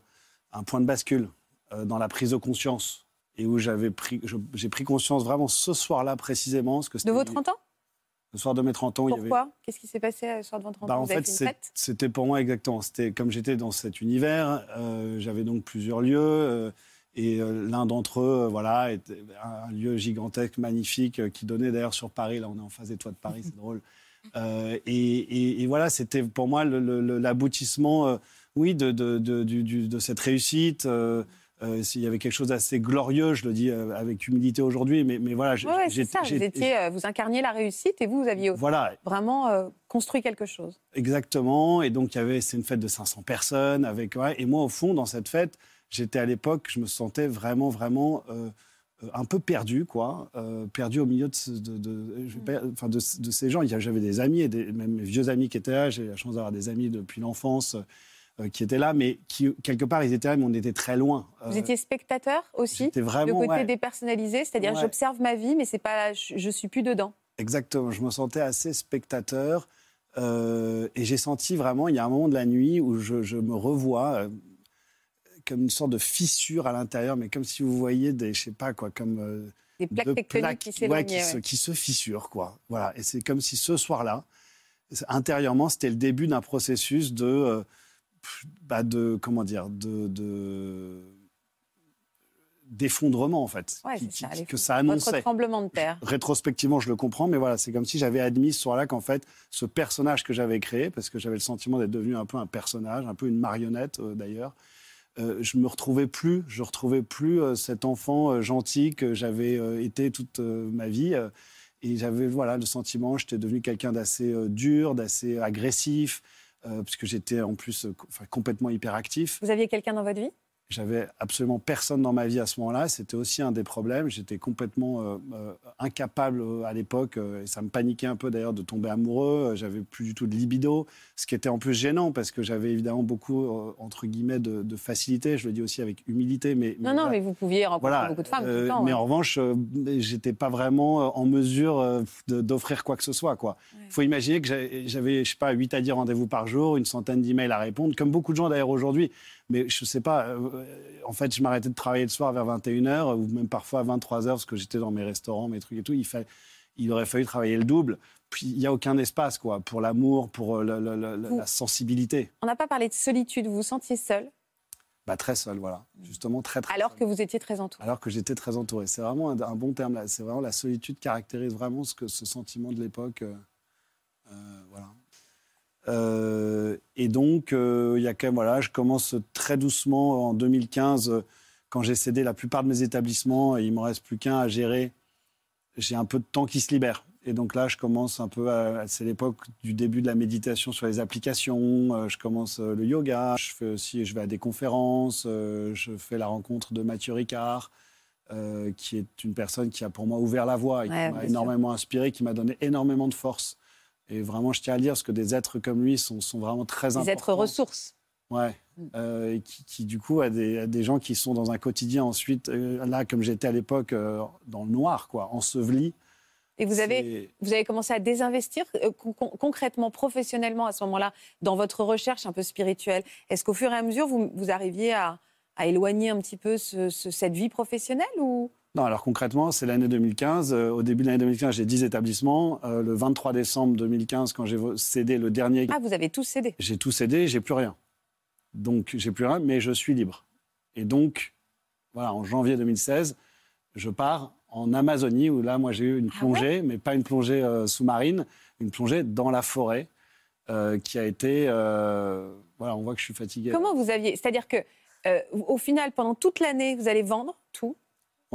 un point de bascule euh, dans la prise de conscience. Et où j'avais pris, j'ai pris conscience vraiment ce soir-là précisément. Parce que De vos 30 ans? Le soir de mes 30 ans, il y avait. Pourquoi? Qu'est-ce qui s'est passé le soir de votre 30 Bah, ans en Vous avez fait, c'était pour moi exactement. C'était comme j'étais dans cet univers, euh, j'avais donc plusieurs lieux. euh, et euh, l'un d'entre eux, euh, voilà, était un lieu gigantesque, magnifique, euh, qui donnait d'ailleurs sur Paris. Là, on est en face des toits de Paris, c'est drôle. Euh, et, et- et voilà, c'était pour moi l'aboutissement, euh, oui, de, de, de- du- du- de cette réussite. Euh, euh, il y avait quelque chose d'assez glorieux, je le dis avec humilité aujourd'hui, mais, mais voilà, Ouais, c'est ça. Vous, j'ai- étiez, vous incarniez la réussite et vous, vous aviez voilà, vraiment construit quelque chose. Exactement. Et donc, il y avait, c'est une fête de 500 personnes. Avec, ouais, et moi, au fond, dans cette fête, j'étais à l'époque, je me sentais vraiment, vraiment euh, euh, un peu perdu, quoi, euh, perdu au milieu de, ce- de, de- ces gens. J'avais des amis, et des, même mes vieux amis qui étaient là. J'ai la chance d'avoir des amis depuis l'enfance euh, qui étaient là, mais qui, quelque part, ils étaient là, mais on était très loin. Vous étiez spectateur aussi J'étais Le vraiment. côté ouais. dépersonnalisé, c'est-à-dire Ouais. j'observe ma vie, mais c'est pas, je, je suis plus dedans. Exactement, je me sentais assez spectateur. euh, et j'ai senti vraiment, il y a un moment de la nuit où je, je me revois euh, comme une sorte de fissure à l'intérieur, mais comme si vous voyiez des, je sais pas quoi, comme euh, Des plaques plaques, qui ouais, se, ouais. qui se fissurent, quoi. Voilà, et c'est comme si ce soir-là, intérieurement, c'était le début d'un processus de, euh, bah, de, comment dire, de, de- d'effondrement en fait, Ouais, qui- c'est ça, qui- que ça Votre annonçait tremblement de terre. rétrospectivement, je le comprends, mais voilà, c'est comme si j'avais admis ce soir-là qu'en fait, ce personnage que j'avais créé, parce que j'avais le sentiment d'être devenu un peu un personnage, un peu une marionnette euh, d'ailleurs, euh, je me retrouvais plus, je retrouvais plus euh, cet enfant euh, gentil que j'avais été toute ma vie. et j'avais voilà le sentiment, j'étais devenu quelqu'un d'assez dur, d'assez agressif, puisque j'étais en plus complètement hyperactif. Vous aviez quelqu'un dans votre vie? J'avais absolument personne dans ma vie à ce moment-là. C'était aussi un des problèmes. J'étais complètement euh, euh, incapable euh, à l'époque, euh, et ça me paniquait un peu d'ailleurs de tomber amoureux. J'avais plus du tout de libido, ce qui était en plus gênant parce que j'avais évidemment beaucoup, entre guillemets, de, de facilité. Je le dis aussi avec humilité. Mais, Non, non, voilà. mais vous pouviez rencontrer Voilà, beaucoup de femmes tout le temps. mais ouais. en revanche, j'étais pas vraiment en mesure d'offrir quoi que ce soit. Il faut imaginer que j'avais, je sais pas, 8 à 10 rendez-vous par jour, une centaine d'emails à répondre, comme beaucoup de gens d'ailleurs aujourd'hui. Mais je sais pas, euh, en fait, je m'arrêtais de travailler le soir vers 21h, ou même parfois à 23h, parce que j'étais dans mes restaurants, mes trucs et tout. Il, fa- il aurait fallu travailler le double. Puis il n'y a aucun espace quoi, pour l'amour, pour euh, la, Vous- sensibilité. On n'a pas parlé de solitude. Vous vous sentiez seul, Bah, très seul, voilà. Justement, très, très alors seul. que vous étiez très entouré. Alors que j'étais très entouré. C'est vraiment un, un bon terme. C'est vraiment la solitude caractérise vraiment ce, que, ce sentiment de l'époque. euh, euh, voilà. Euh, et donc, euh, il y a quand même, voilà, je commence très doucement en 2015, euh, quand j'ai cédé la plupart de mes établissements, et il ne me reste plus qu'un à gérer, j'ai un peu de temps qui se libère. Et donc là, je commence un peu, à- c'est l'époque du début de la méditation sur les applications, je commence le yoga, je fais aussi, je vais à des conférences, je fais la rencontre de Mathieu Ricard, euh, qui est une personne qui a pour moi ouvert la voie et Ouais, qui m'a énormément inspiré, qui m'a donné énormément de force. Et vraiment, je tiens à dire, parce que des êtres comme lui sont, sont vraiment très Des importants. êtres ressources. Ouais. Euh, et qui, qui, du coup, a des, a des gens qui sont dans un quotidien ensuite, euh, là, comme j'étais à l'époque, euh, dans le noir, quoi, enseveli. Et vous avez, vous avez commencé à désinvestir euh, con- con- concrètement, professionnellement à ce moment-là, dans votre recherche un peu spirituelle. Est-ce qu'au fur et à mesure, vous, vous arriviez à, à éloigner un petit peu ce- ce- cette vie professionnelle ou Non, alors concrètement, c'est l'année 2015. Euh, au début de l'année 2015, j'ai 10 établissements. Euh, le 23 décembre 2015, quand j'ai cédé le dernier, Ah, vous avez tous cédé. j'ai tout cédé, j'ai plus rien. Donc, j'ai plus rien, mais je suis libre. Et donc, voilà, en janvier 2016, je pars en Amazonie, où là, moi, j'ai eu une Ah plongée, mais pas une plongée euh, sous-marine, une plongée dans la forêt, euh, qui a été... voilà, on voit que je suis fatigué. Comment vous aviez C'est-à-dire que, au final, pendant toute l'année, vous allez vendre tout,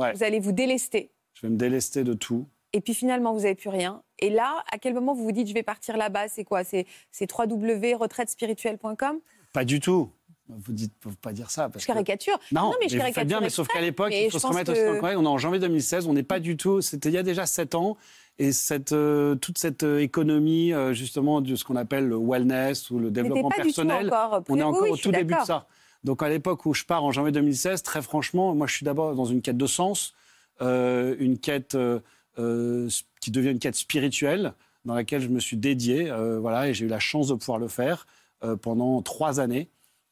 Ouais. vous allez vous délester, Je vais me délester de tout. et puis finalement, vous n'avez plus rien. Et là, à quel moment vous vous dites, je vais partir là-bas C'est quoi? C'est www.retraitespirituelle.com Pas du tout. Vous dites, faut pas dire ça. Parce Je que- caricature. Non, mais je vous faites caricature bien, mais sauf qu'à l'époque, Mais il faut se remettre que- aussi dans le. On est en janvier 2016, on n'est pas du tout. C'était il y a déjà sept ans. Et cette, euh, toute cette euh, économie, euh, justement, de ce qu'on appelle le wellness ou le développement pas du tout personnel, on est encore au tout début de ça. Donc à l'époque où je pars en janvier 2016, très franchement, moi je suis d'abord dans une quête de sens, euh, une quête euh, euh, qui devient une quête spirituelle, dans laquelle je me suis dédié, euh, voilà, et j'ai eu la chance de pouvoir le faire pendant trois années.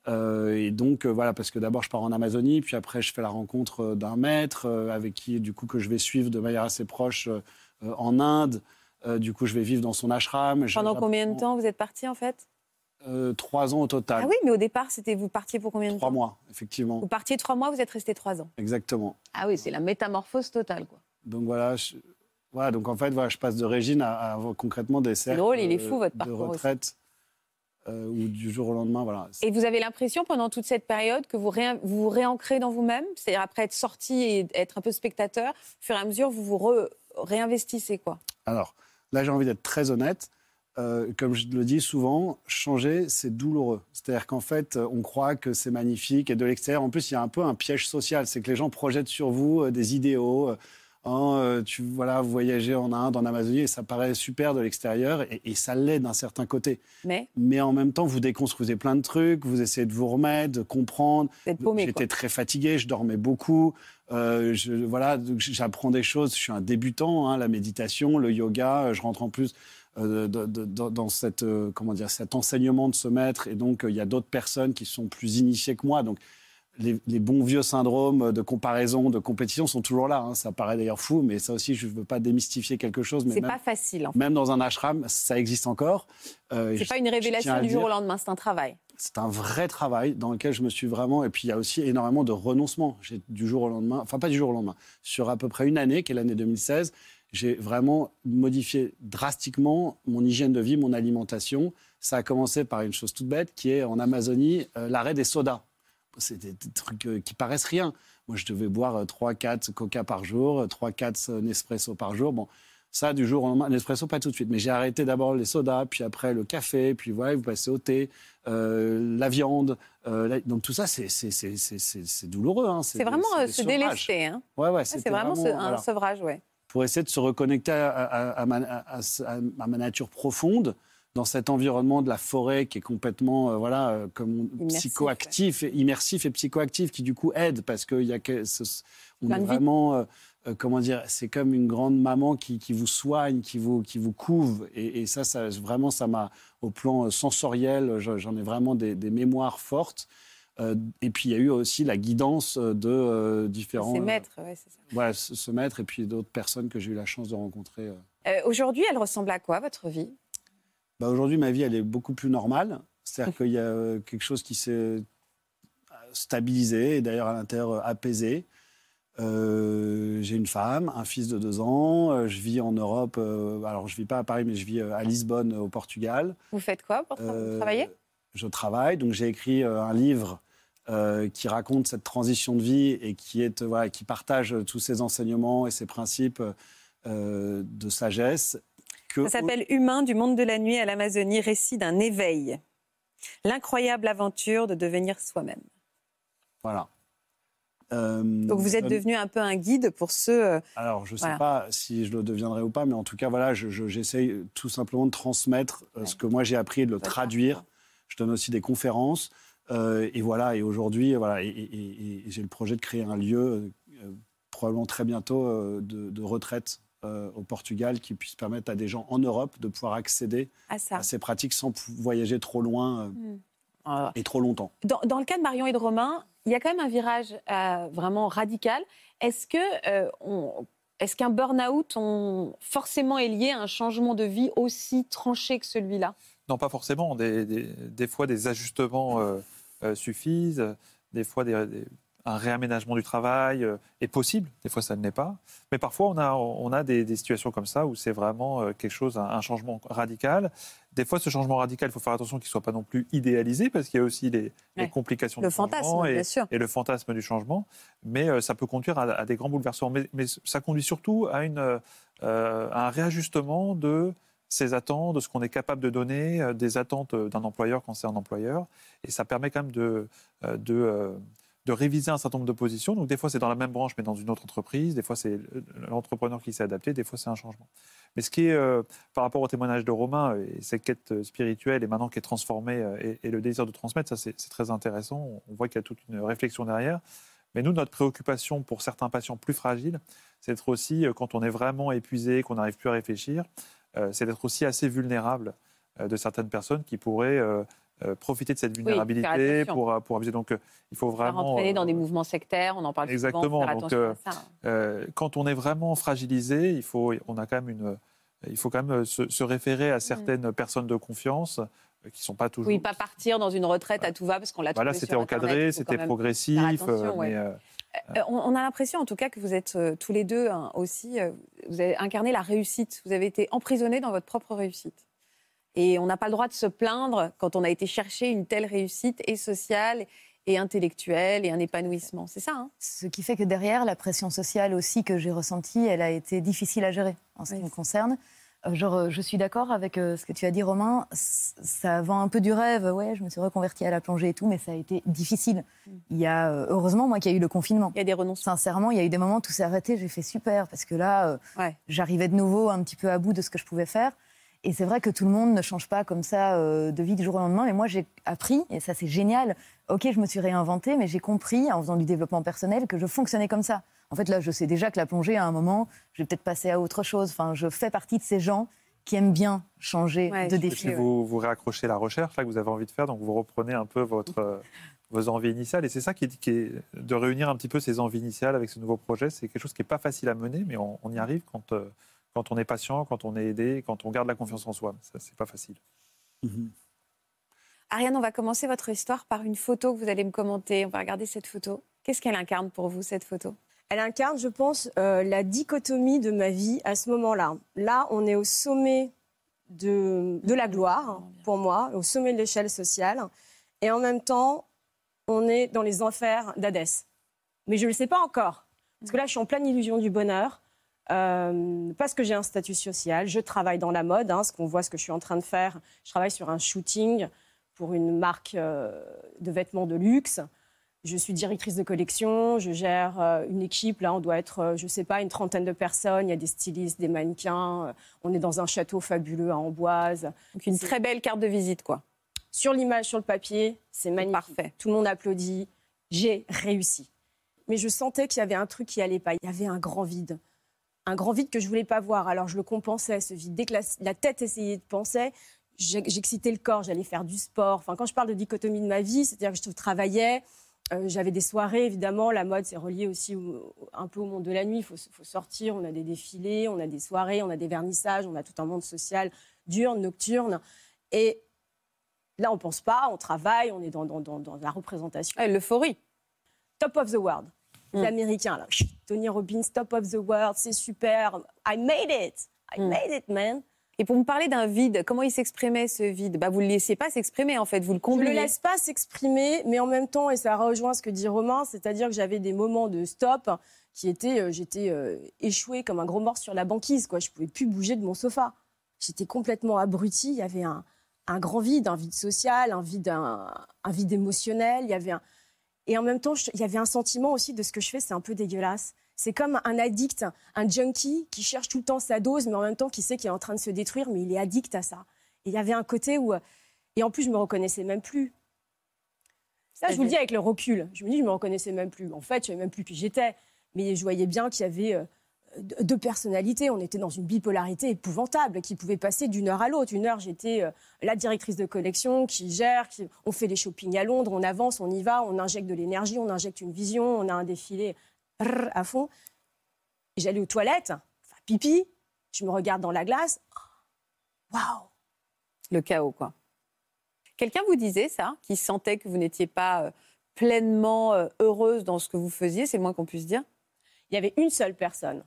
Et donc voilà, parce que d'abord je pars en Amazonie, puis après je fais la rencontre d'un maître avec qui du coup que je vais suivre de manière assez proche en Inde. Du coup, je vais vivre dans son ashram. Pendant combien de temps vous êtes parti en fait? Euh, Trois ans au total. Ah oui, mais au départ, c'était vous partiez pour combien de Trois temps mois, effectivement. Vous partiez trois mois, vous êtes resté trois ans. Exactement. Ah oui, c'est la métamorphose totale, quoi. Donc voilà, je, voilà, donc en fait, voilà, je passe de Régine à, concrètement des cercles drôle, il est euh, fou, votre de parcours aussi. retraite euh, ou du jour au lendemain, voilà. Et vous avez l'impression pendant toute cette période que vous vous, vous réancrez dans vous-même, c'est-à-dire après être sorti et être un peu spectateur, au fur et à mesure, vous vous re- réinvestissez, quoi. Alors là, j'ai envie d'être très honnête. Euh, comme je le dis souvent, changer, c'est douloureux. C'est-à-dire qu'en fait, on croit que c'est magnifique et de l'extérieur, en plus, il y a un peu un piège social. C'est que les gens projettent sur vous euh, des idéaux. Hein, euh, tu voilà, vous voyagez en Inde, en Amazonie, et ça paraît super de l'extérieur, et, et ça l'est d'un certain côté. Mais Mais en même temps, vous déconstruisez plein de trucs, vous essayez de vous remettre, de comprendre. J'étais très fatigué, je dormais beaucoup. Euh, je, voilà, j'apprends des choses. Je suis un débutant, hein, la méditation, le yoga. euh, Je rentre en plus euh, de- de- de- dans cette, euh, comment dire, cet enseignement de ce maître. Et donc, euh, il y a d'autres personnes qui sont plus initiées que moi. Donc, les, les bons vieux syndromes de comparaison, de compétition sont toujours là. hein. Ça paraît d'ailleurs fou, mais ça aussi, je ne veux pas démystifier quelque chose. Mais C'est pas facile. En fait. même dans un ashram, ça existe encore. Euh, C'est pas une révélation du jour au lendemain, c'est un travail. c'est un vrai travail dans lequel je me suis vraiment. Et puis il y a aussi énormément de renoncement. J'ai du jour au lendemain, enfin pas du jour au lendemain, sur à peu près une année, qui est l'année 2016, j'ai vraiment modifié drastiquement mon hygiène de vie, mon alimentation. Ça a commencé par une chose toute bête, qui est en Amazonie euh, l'arrêt des sodas. C'est des, des trucs euh, qui paraissent rien. Moi, je devais boire 3-4 coca par jour, 3-4 Nespresso par jour. Bon, ça, du jour au lendemain, Nespresso, pas tout de suite. Mais j'ai arrêté d'abord les sodas, puis après le café, puis voilà, vous passez au thé, euh, la viande. euh, la- donc tout ça, c'est- c'est c'est- c'est- c'est- c'est douloureux. hein. C'est vraiment euh, se délester. Hein. Ouais, ouais, c'était C'est vraiment, un voilà sevrage, ouais. Pour essayer de se reconnecter à, à- à ma, à- nature profonde dans cet environnement de la forêt qui est complètement euh, voilà euh, comme on- Immersif, psychoactif, et, immersif et psychoactif qui du coup aide parce qu'il y a que, ce- on Plein est vraiment euh, comment dire c'est comme une grande maman qui, qui vous soigne, qui vous qui vous couve. Et, et ça, ça vraiment ça m'a au plan sensoriel je- j'en ai vraiment des, des mémoires fortes. Euh, et puis il y a eu aussi la guidance de euh, différents C'est euh, maître, ouais, c'est ça. voilà, ce, ce maître et puis d'autres personnes que j'ai eu la chance de rencontrer. euh. Euh, Aujourd'hui, elle ressemble à quoi, votre vie? Bah, Aujourd'hui, ma vie, elle est beaucoup plus normale. C'est-à-dire qu'il y a euh, quelque chose qui s'est euh, stabilisé et d'ailleurs à l'intérieur euh, apaisé. Euh, j'ai une femme, un fils de deux ans. euh, je vis en Europe. euh, alors, je vis pas à Paris, mais je vis euh, à Lisbonne, au Portugal. Vous faites quoi pour tra- Euh, travailler? Je travaille. Donc, j'ai écrit euh, un livre euh, qui raconte cette transition de vie et qui, est, voilà, qui partage tous ces enseignements et ces principes euh, de sagesse. Que Ça s'appelle Humain du monde de la nuit à l'Amazonie, récit d'un éveil. L'incroyable aventure de devenir soi-même. Voilà. Euh, Donc vous êtes euh, devenu un peu un guide pour ceux. Alors, je ne sais Voilà. pas si je le deviendrai ou pas, mais en tout cas, voilà, je- je- j'essaye tout simplement de transmettre ce que moi j'ai appris et de le traduire. Je donne aussi des conférences. Euh, et voilà, et aujourd'hui, voilà, et, et- et- et j'ai le projet de créer un lieu, euh, probablement très bientôt, euh, de, de retraite euh, au Portugal qui puisse permettre à des gens en Europe de pouvoir accéder à ça. à ces pratiques sans voyager trop loin euh, Voilà. et trop longtemps. Dans, dans le cas de Marion et de Romain, il y a quand même un virage euh, vraiment radical. Est-ce que euh, on- est-ce qu'un burn-out on- forcément est lié à un changement de vie aussi tranché que celui-là? Non, pas forcément. Des, des- des fois, des ajustements suffisent. Des fois, des- des- un réaménagement du travail euh, est possible. Des fois, ça ne l'est pas. Mais parfois, on a, on a des, des situations comme ça où c'est vraiment euh, quelque chose, un, un changement radical. Des fois, ce changement radical, il faut faire attention qu'il ne soit pas non plus idéalisé parce qu'il y a aussi les, complications Le du changement fantasme, et, bien sûr. et le fantasme du changement. Mais euh, ça peut conduire à, à des grands bouleversements. Mais, mais ça conduit surtout à, une, euh, à un réajustement de ses attentes, de ce qu'on est capable de donner, euh, des attentes euh, d'un employeur quand c'est un employeur. Et ça permet quand même de, euh, de, réviser un certain nombre de positions. Donc des fois c'est dans la même branche mais dans une autre entreprise, des fois c'est l'entrepreneur qui s'est adapté, des fois c'est un changement. Mais ce qui est par rapport au témoignage de Romain et ses quêtes spirituelles et maintenant qui est transformée et, et le désir de transmettre, ça c'est très intéressant. On voit qu'il y a toute une réflexion derrière. Mais nous, notre préoccupation pour certains patients plus fragiles, c'est d'être aussi, quand on est vraiment épuisé, qu'on n'arrive plus à réfléchir, c'est d'être aussi assez vulnérable euh, de certaines personnes qui pourraient euh, euh, profiter de cette vulnérabilité pour, euh, pour abuser. Donc, euh, il faut vraiment. entraîner dans euh, des mouvements sectaires, on en parle Exactement, souvent, donc, euh, ça. euh, quand on est vraiment fragilisé, il faut, on a quand même une, il faut quand même se, se référer à certaines personnes de confiance euh, qui sont pas toujours. Mm. Oui, pas partir dans une retraite à tout va parce qu'on l'a Voilà, trouvé c'était encadré, c'était progressif, euh, ouais. mais euh, Euh, on, on a l'impression, en tout cas, que vous êtes euh, tous les deux hein, aussi. euh, vous avez incarné la réussite. Vous avez été emprisonnés dans votre propre réussite. Et on n'a pas le droit de se plaindre quand on a été chercher une telle réussite et sociale et intellectuelle et un épanouissement. C'est ça, hein? Ce qui fait que derrière, la pression sociale aussi que j'ai ressentie, elle a été difficile à gérer en ce Oui. qui me concerne. Euh, genre, euh, je suis d'accord avec euh, ce que tu as dit, Romain. Ça vend un peu du rêve. Ouais, je me suis reconvertie à la plongée et tout, mais ça a été difficile. Il y a, heureusement, moi, qu'il y a eu le confinement. Il y a des renoncements. Sincèrement, il y a eu des moments où tout s'est arrêté. J'ai fait super parce que là, Ouais. j'arrivais de nouveau un petit peu à bout de ce que je pouvais faire. Et c'est vrai que tout le monde ne change pas comme ça de vie du jour au lendemain. Mais moi, j'ai appris, et ça, c'est génial. Ok, je me suis réinventée, mais j'ai compris en faisant du développement personnel que je fonctionnais comme ça. En fait, là, je sais déjà que la plongée, à un moment, je vais peut-être passer à autre chose. Enfin, je fais partie de ces gens qui aiment bien changer Ouais, de Et défi. puis vous, vous réaccrochez la recherche là, que vous avez envie de faire, donc vous reprenez un peu votre, euh, vos envies initiales. Et c'est ça qui est, qui est de réunir un petit peu ces envies initiales avec ce nouveau projet. C'est quelque chose qui n'est pas facile à mener, mais on, on y arrive quand, euh, quand on est patient, quand on est aidé, quand on garde la confiance en soi. Ça, c'est pas facile. Mhm. Ariane, on va commencer votre histoire par une photo que vous allez me commenter. On va regarder cette photo. Qu'est-ce qu'elle incarne pour vous, cette photo? Elle incarne, je pense, euh, la dichotomie de ma vie à ce moment-là. Là, on est au sommet de, la gloire, pour moi, au sommet de l'échelle sociale. Et en même temps, on est dans les enfers d'Hadès. Mais je ne le sais pas encore. Parce que là, je suis en pleine illusion du bonheur. euh, parce que j'ai un statut social, je travaille dans la mode, hein, ce qu'on voit, ce que je suis en train de faire. Je travaille sur un shooting pour une marque euh, de vêtements de luxe. Je suis directrice de collection, je gère euh, une équipe. Là, on doit être, euh, je ne sais pas, une trentaine de personnes. Il y a des stylistes, des mannequins. euh, on est dans un château fabuleux à Amboise. Donc une très belle carte de visite, quoi. Sur l'image, sur le papier, c'est magnifique. Parfait. Tout le monde applaudit. J'ai réussi. Mais je sentais qu'il y avait un truc qui allait pas. Il y avait un grand vide. Un grand vide que je voulais pas voir. Alors je le compensais, ce vide. Dès que la, la tête essayait de penser, j'excitais le corps, j'allais faire du sport. Enfin, quand je parle de dichotomie de ma vie, c'est-à-dire que je travaillais, euh, j'avais des soirées, évidemment. La mode, c'est relié aussi au- un peu au monde de la nuit. Il faut, faut sortir, on a des défilés, on a des soirées, on a des vernissages, on a tout un monde social diurne, nocturne. Et là, on pense pas, on travaille, on est dans, dans- dans- dans la représentation. Ouais, L'euphorie. Top of the world. Les Mm. Américains, là. Tony Robbins, top of the world, c'est super. I made it. I Mm. made it, man. Et pour me parler d'un vide, comment il s'exprimait ce vide? Bah, Vous ne le laissiez pas s'exprimer, en fait, vous le Je ne le laisse pas s'exprimer, mais en même temps, et ça rejoint ce que dit Romain, c'est-à-dire que j'avais des moments de stop qui étaient, euh, j'étais euh, échouée comme un gros mort sur la banquise, quoi. Je pouvais plus bouger de mon sofa. J'étais complètement abrutie. Il y avait un, grand vide, un vide social, un vide, un, vide émotionnel. Il y avait un... Et en même temps, il y avait un sentiment aussi de ce que je fais, c'est un peu dégueulasse. C'est comme un addict, un junkie qui cherche tout le temps sa dose, mais en même temps qui sait qu'il est en train de se détruire, mais il est addict à ça. Et il y avait un côté où. Et en plus, je me reconnaissais même plus. Ça, je vous le dis avec le recul. Je me dis, je me reconnaissais même plus. En fait, je savais même plus qui j'étais. Mais je voyais bien qu'il y avait euh, deux personnalités. On était dans une bipolarité épouvantable qui pouvait passer d'une heure à l'autre. Une heure, j'étais euh, la directrice de collection qui gère, qui... on fait les shopping à Londres, on avance, on y va, on injecte de l'énergie, on injecte une vision, on a un défilé rrr, à fond. J'allais aux toilettes, enfin pipi, je me regarde dans la glace. Waouh Le chaos, quoi. Quelqu'un vous disait ça, qui sentait que vous n'étiez pas euh, pleinement euh, heureuse dans ce que vous faisiez, c'est le moins qu'on puisse dire? Il y avait une seule personne.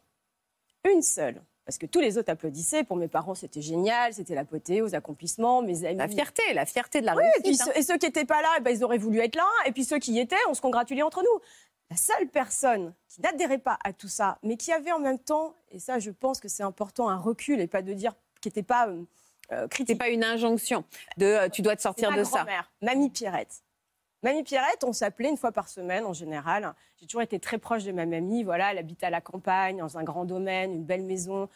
Une seule. Parce que tous les autres applaudissaient. Pour mes parents, c'était génial, c'était l'apothéose, accomplissements, mes amis. La fierté, la fierté de la Oui, et, puis réussite. hein. et ceux qui n'étaient pas là, eh ben, ils auraient voulu être là. Et puis ceux qui y étaient, on se congratulait entre nous. La seule personne qui n'adhérait pas à tout ça, mais qui avait en même temps, et ça je pense que c'est important, un recul et pas de dire qui n'était pas euh, euh, critique. pas une injonction de euh, tu dois te sortir ma de ça. grand-mère, Mamie Pierrette. Mamie Pierrette, on s'appelait une fois par semaine en général. J'ai toujours été très proche de ma mamie. Voilà, elle habite à la campagne, dans un grand domaine, une belle maison.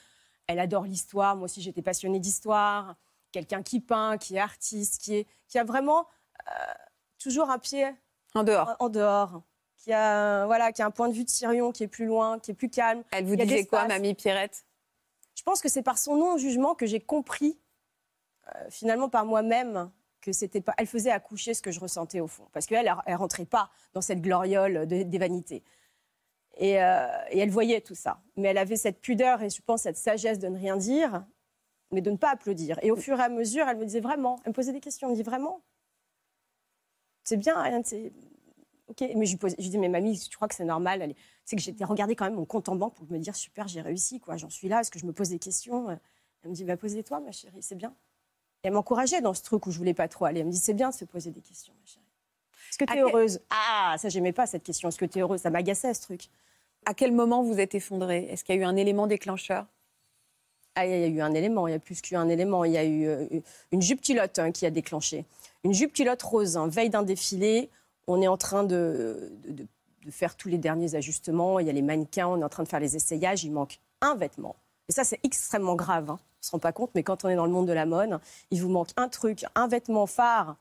Elle adore l'histoire. Moi aussi, j'étais passionnée d'histoire. Quelqu'un qui peint, qui est artiste, qui, est, qui a vraiment euh, toujours un pied En dehors. en, en dehors. Qui a, voilà, qui a un point de vue de Sirion qui est plus loin, qui est plus calme. Elle vous disait quoi, mamie Pierrette? Je pense que c'est par son non-jugement que j'ai compris, euh, finalement par moi-même, que c'était pas. Elle faisait accoucher ce que je ressentais au fond, parce qu'elle, elle rentrait pas dans cette gloriole de- des vanités. Et, euh, et elle voyait tout ça, mais elle avait cette pudeur et je pense cette sagesse de ne rien dire, mais de ne pas applaudir. Et au fur et à mesure, elle me disait vraiment, elle me posait des questions, elle me dit vraiment, c'est bien, Ariane, c'est ok. Mais je lui, posais- je lui dis, mais mamie, tu crois que c'est normal C'est que j'étais regarder quand même mon compte en banque pour me dire, super, j'ai réussi, quoi. J'en suis là, est-ce que je me pose des questions? Elle me dit, va poser toi, ma chérie, c'est bien. Et elle m'encourageait dans ce truc où je voulais pas trop aller. Elle me dit, c'est bien de se poser des questions, ma chérie. Est-ce que tu es quel- heureuse? Ah, ça, j'aimais pas cette question. Est-ce que tu es heureuse? Ça m'agaçait, ce truc. À quel moment vous êtes effondrée? Est-ce qu'il y a eu un élément déclencheur? Ah, il y a eu un élément, il y a plus qu'un élément. Il y a eu euh, une jupe culotte hein, qui a déclenché. Une jupe culotte rose, hein, veille d'un défilé. On est en train de, de, de faire tous les derniers ajustements. Il y a les mannequins, on est en train de faire les essayages. Il manque un vêtement. Et ça, c'est extrêmement grave. Hein. On ne se rend pas compte, mais quand on est dans le monde de la mode, il vous manque un truc, un vêtement phare.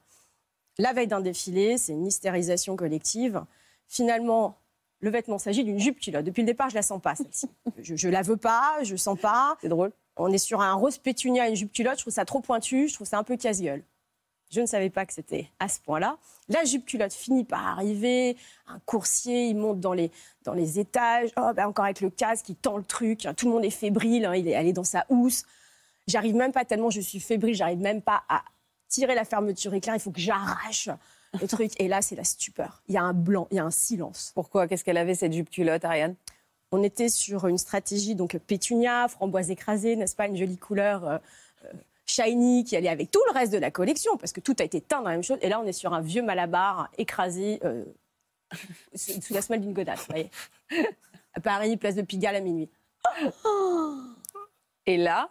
La veille d'un défilé, c'est une hystérisation collective. Finalement, le vêtement s'agit d'une jupe culotte. Depuis le départ, je la sens pas, celle-ci. Je, ne la veux pas, je sens pas. C'est drôle. On est sur un rose pétunia, une jupe culotte. Je trouve ça trop pointu, je trouve ça un peu casse-gueule. Je ne savais pas que c'était à ce point-là. La jupe culotte finit par arriver. Un coursier, il monte dans les, dans les étages. Oh, ben encore avec le casque, il tend le truc. Tout le monde est fébrile. Hein, il est allé dans sa housse. J'arrive même pas tellement je suis fébrile. J'arrive même pas à tirer la fermeture éclair. Il faut que j'arrache le truc. Et là, c'est la stupeur. Il y a un blanc, il y a un silence. Pourquoi? Qu'est-ce qu'elle avait cette jupe culotte, Ariane? On était sur une stratégie donc pétunia, framboise écrasée, n'est-ce pas, une jolie couleur. Euh, euh, shiny qui allait avec tout le reste de la collection, parce que tout a été teint dans la même chose. Et là, on est sur un vieux malabar écrasé euh, sous la semelle d'une godasse. Voyez à Paris, place de Pigalle à minuit. Et là,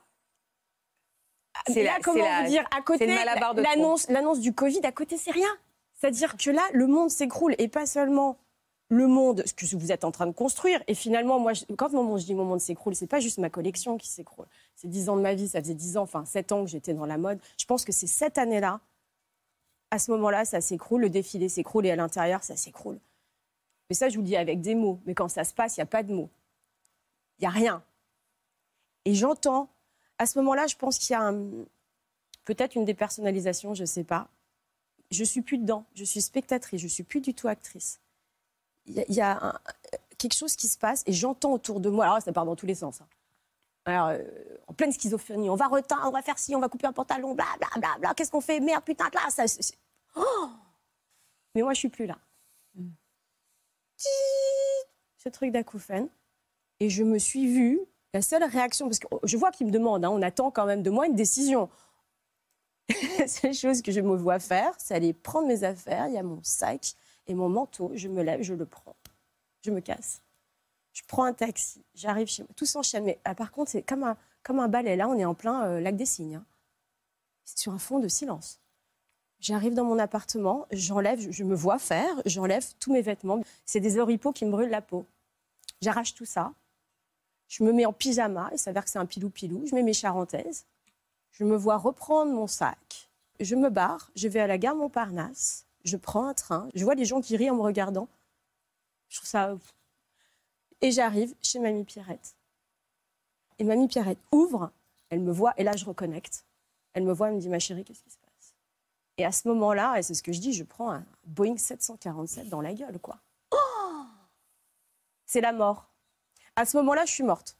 c'est là, comment vous dire, à côté, l'annonce, l'annonce du Covid, à côté, c'est rien. C'est-à-dire que là, le monde s'écroule et pas seulement le monde, ce que vous êtes en train de construire. Et finalement, moi, quand mon, je dis mon monde s'écroule, c'est pas juste ma collection qui s'écroule. C'est dix ans de ma vie, ça faisait dix ans, enfin sept ans que j'étais dans la mode. Je pense que c'est cette année-là, à ce moment-là, ça s'écroule, le défilé s'écroule et à l'intérieur, ça s'écroule. Mais ça, je vous le dis avec des mots. Mais quand ça se passe, il n'y a pas de mots. Il n'y a rien. Et j'entends, à ce moment-là, je pense qu'il y a peut-être une dépersonnalisation, je ne sais pas. Je suis plus dedans. Je suis spectatrice. Je suis plus du tout actrice il y, a, quelque chose qui se passe et j'entends autour de moi, alors ça part dans tous les sens. Hein. Alors, euh, en pleine schizophrénie, on va reteindre, on va faire ci, on va couper un pantalon, bla bla bla bla, qu'est-ce qu'on fait? Merde, putain, là, ça. Oh Mais moi, je suis plus là. Ce truc d'acouphène. Et je me suis vue, la seule réaction, parce que je vois qu'il me demande, hein, on attend quand même de moi une décision. la seule chose que je me vois faire, c'est aller prendre mes affaires, il y a mon sac, et mon manteau, je me lève, je le prends. Je me casse. Je prends un taxi, j'arrive chez moi. Tout s'enchaîne. Mais ah, par contre, c'est comme un, comme un balai. Là, on est en plein euh, lac des Cygnes. Hein. C'est sur un fond de silence. J'arrive dans mon appartement, j'enlève, je me vois faire, j'enlève tous mes vêtements. C'est des oripeaux qui me brûlent la peau. J'arrache tout ça. Je me mets en pyjama, il s'avère que c'est un pilou-pilou. Je mets mes charentaises. Je me vois reprendre mon sac. Je me barre, je vais à la gare Montparnasse je prends un train, je vois les gens qui rient en me regardant. Je trouve ça. Et j'arrive chez Mamie Pierrette. Et Mamie Pierrette ouvre, elle me voit, et là je reconnecte. Elle me voit, elle me dit Ma chérie, qu'est-ce qui se passe? Et à ce moment-là, et c'est ce que je dis, je prends un Boeing 747 dans la gueule, quoi. Oh c'est la mort. À ce moment-là, je suis morte.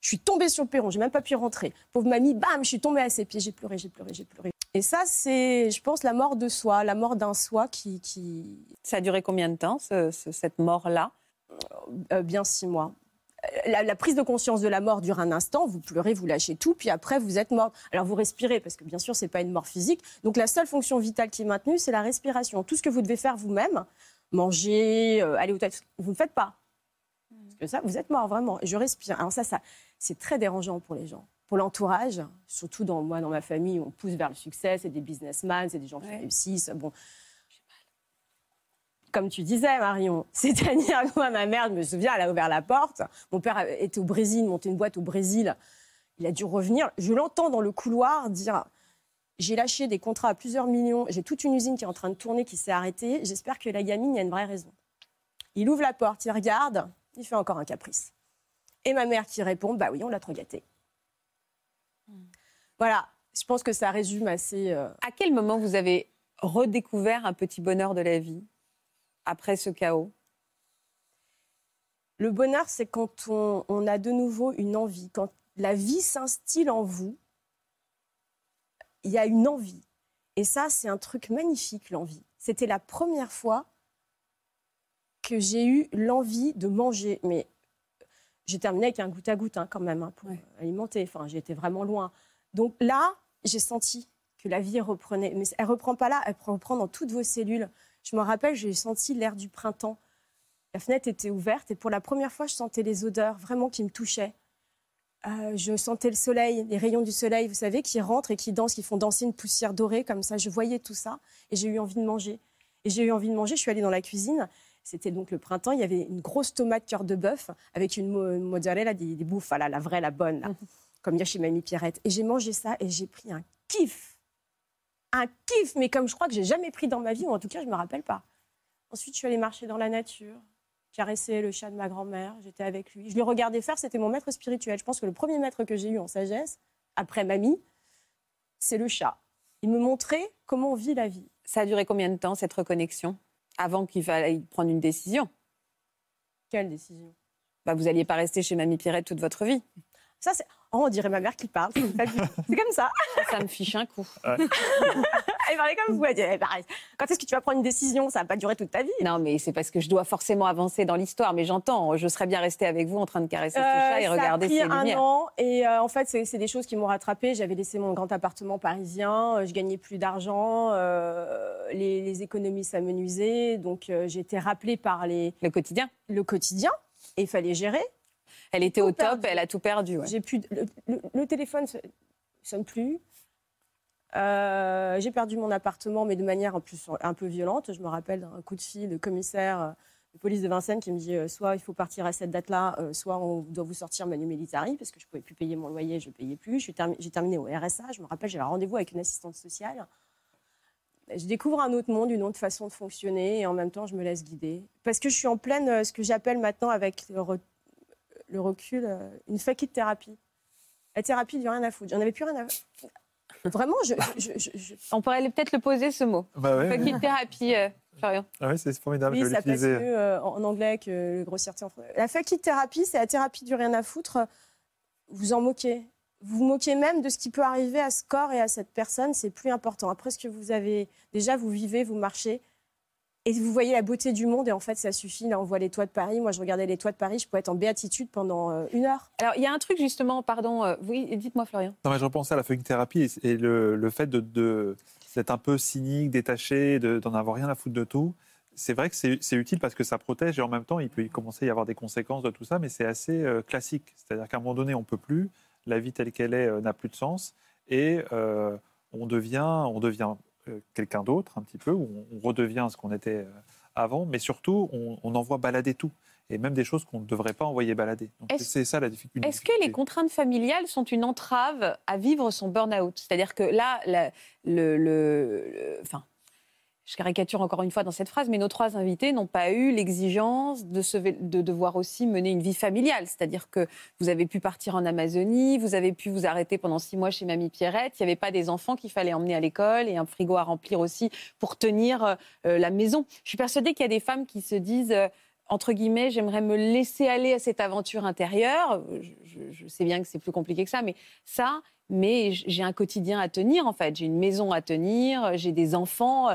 Je suis tombée sur le perron, j'ai même pas pu rentrer. Pauvre mamie, bam, je suis tombée à ses pieds, j'ai pleuré, j'ai pleuré, j'ai pleuré. Et ça, c'est, je pense, la mort de soi, la mort d'un soi qui, qui... Ça a duré combien de temps, cette mort-là? Bien six mois. La, la, prise de conscience de la mort dure un instant, vous pleurez, vous lâchez tout, puis après vous êtes mort. Alors vous respirez, parce que bien sûr, ce n'est pas une mort physique. Donc la seule fonction vitale qui est maintenue, c'est la respiration. Tout ce que vous devez faire vous-même, manger, euh, aller au toilette, vous ne faites pas. Parce que ça, vous êtes mort, vraiment. Et je respire. Alors ça, ça c'est très dérangeant pour les gens pour l'entourage, surtout dans moi, dans ma famille, on pousse vers le succès, c'est des businessmen, c'est des gens qui réussissent. Bon, comme tu disais, Marion, c'est-à-dire que moi, ma mère, je me souviens, elle a ouvert la porte. Mon père était au Brésil, montait une boîte au Brésil. Il a dû revenir. Je l'entends dans le couloir dire J'ai lâché des contrats à plusieurs millions, j'ai toute une usine qui est en train de tourner, qui s'est arrêtée. J'espère que la gamine, il y a une vraie raison. Il ouvre la porte, il regarde, il fait encore un caprice. Et ma mère qui répond Bah oui, on l'a trop gâté. Voilà, je pense que ça résume assez. Euh, à quel moment vous avez redécouvert un petit bonheur de la vie? Après ce chaos Le bonheur, c'est quand on, a de nouveau une envie, quand la vie s'instille en vous, il y a une envie. Et ça, c'est un truc magnifique, l'envie. C'était la première fois que j'ai eu l'envie de manger. Mais j'ai terminé avec un goutte à goutte hein, quand même hein, pour alimenter. Enfin, j'étais vraiment loin. Donc là, j'ai senti que la vie reprenait. Mais elle reprend pas là, elle reprend dans toutes vos cellules. Je me rappelle, j'ai senti l'air du printemps. La fenêtre était ouverte et pour la première fois, je sentais les odeurs vraiment qui me touchaient. Euh, je sentais le soleil, les rayons du soleil, vous savez, qui rentrent et qui dansent, qui font danser une poussière dorée comme ça. Je voyais tout ça et j'ai eu envie de manger. Et j'ai eu envie de manger, je suis allée dans la cuisine. C'était donc le printemps, il y avait une grosse tomate cœur de bœuf avec une mo- mozzarella, des, des bouffes, la vraie, la bonne, là, comme dire chez Mamie Pierrette. Et j'ai mangé ça et j'ai pris un kiff. Un kiff, mais comme je crois que j'ai jamais pris dans ma vie, ou en tout cas, je me rappelle pas. Ensuite, je suis allée marcher dans la nature, caresser le chat de ma grand-mère, j'étais avec lui. Je le regardais faire, c'était mon maître spirituel. Je pense que le premier maître que j'ai eu en sagesse, après mamie, c'est le chat. Il me montrait comment on vit la vie. Ça a duré combien de temps, cette reconnexion Avant qu'il fallait prendre une décision? Quelle décision? Bah, Vous n'alliez pas rester chez Mamie Pierrette toute votre vie. Ça, c'est. Oh, on dirait ma mère qui parle. C'est comme ça. Ça me fiche un coup. Elle parlait comme vous. Elle disait, eh, pareil. Quand est-ce que tu vas prendre une décision? Ça va pas durer toute ta vie. Non, mais c'est parce que je dois forcément avancer dans l'histoire. Mais j'entends, je serais bien restée avec vous en train de caresser ce chat et Euh, regarder ça a pris un lumières. an et euh, en fait c'est des choses qui m'ont rattrapée. J'avais laissé mon grand appartement parisien, euh, je gagnais plus d'argent, euh, les, les économies s'amenuisaient, donc euh, j'ai été rappelée par les, Le quotidien. le quotidien et il fallait gérer. Elle était au top, elle a tout perdu. ouais. J'ai plus de- le, le- le téléphone ne sonne plus. Euh, j'ai perdu mon appartement, mais de manière en plus un peu violente. Je me rappelle d'un coup de fil de commissaire euh, de police de Vincennes qui me dit euh, soit il faut partir à cette date-là, euh, soit on doit vous sortir manu militari parce que je pouvais plus payer mon loyer, je payais plus. Termi- J'ai terminé au RSA. Je me rappelle, j'avais un rendez-vous avec une assistante sociale. Je découvre un autre monde, une autre façon de fonctionner, et en même temps, je me laisse guider. Parce que je suis en pleine, ce que j'appelle maintenant, avec le, re- le recul, euh, une fakit thérapie. La thérapie, du rien à foutre. J'en avais plus rien à Vraiment, je, je- je- je- On pourrait peut-être le poser ce mot. Bah ouais, Fucking thérapie, euh, Florian. Ah ouais, c'est formidable, oui, je ça passe l'utiliser. mieux euh, en anglais que le grossièreté en français. La fakit thérapie, c'est la thérapie du rien à foutre. Vous en moquez. Vous vous moquez même de ce qui peut arriver à ce corps et à cette personne. C'est plus important. Après ce que vous avez, déjà, vous vivez, vous marchez. Et vous voyez la beauté du monde, et en fait, ça suffit. Là, on voit les toits de Paris. Moi, je regardais les toits de Paris, je pouvais être en béatitude pendant euh, une heure. Alors, il y a un truc justement, pardon, euh, oui, dites-moi Florian. Non, mais je repensais à la fucking thérapie et, le, le fait de, de- d'être un peu cynique, détaché, de- d'en avoir rien à foutre de tout. C'est vrai que c'est, c'est utile parce que ça protège et en même temps, il peut y commencer à y avoir des conséquences de tout ça, mais c'est assez euh, classique. C'est-à-dire qu'à un moment donné, on peut plus, la vie telle qu'elle est euh, n'a plus de sens et euh, on devient, on devient quelqu'un d'autre un petit peu, ou on, redevient ce qu'on était euh, avant, mais surtout, on, on envoie balader tout. Et même des choses qu'on ne devrait pas envoyer balader. C'est ça la difficulté. Est-ce que les contraintes familiales sont une entrave à vivre son burn-out? C'est-à-dire que là, la- le, le- le- enfin, je caricature encore une fois dans cette phrase, mais nos trois invités n'ont pas eu l'exigence de, devoir aussi mener une vie familiale. C'est-à-dire que vous avez pu partir en Amazonie, vous avez pu vous arrêter pendant six mois chez Mamie Pierrette, il n'y avait pas des enfants qu'il fallait emmener à l'école et un frigo à remplir aussi pour tenir euh, la maison. Je suis persuadée qu'il y a des femmes qui se disent... euh, entre guillemets, j'aimerais me laisser aller à cette aventure intérieure. Je, je- je sais bien que c'est plus compliqué que ça, mais ça, mais j'ai un quotidien à tenir en fait. J'ai une maison à tenir, j'ai des enfants euh,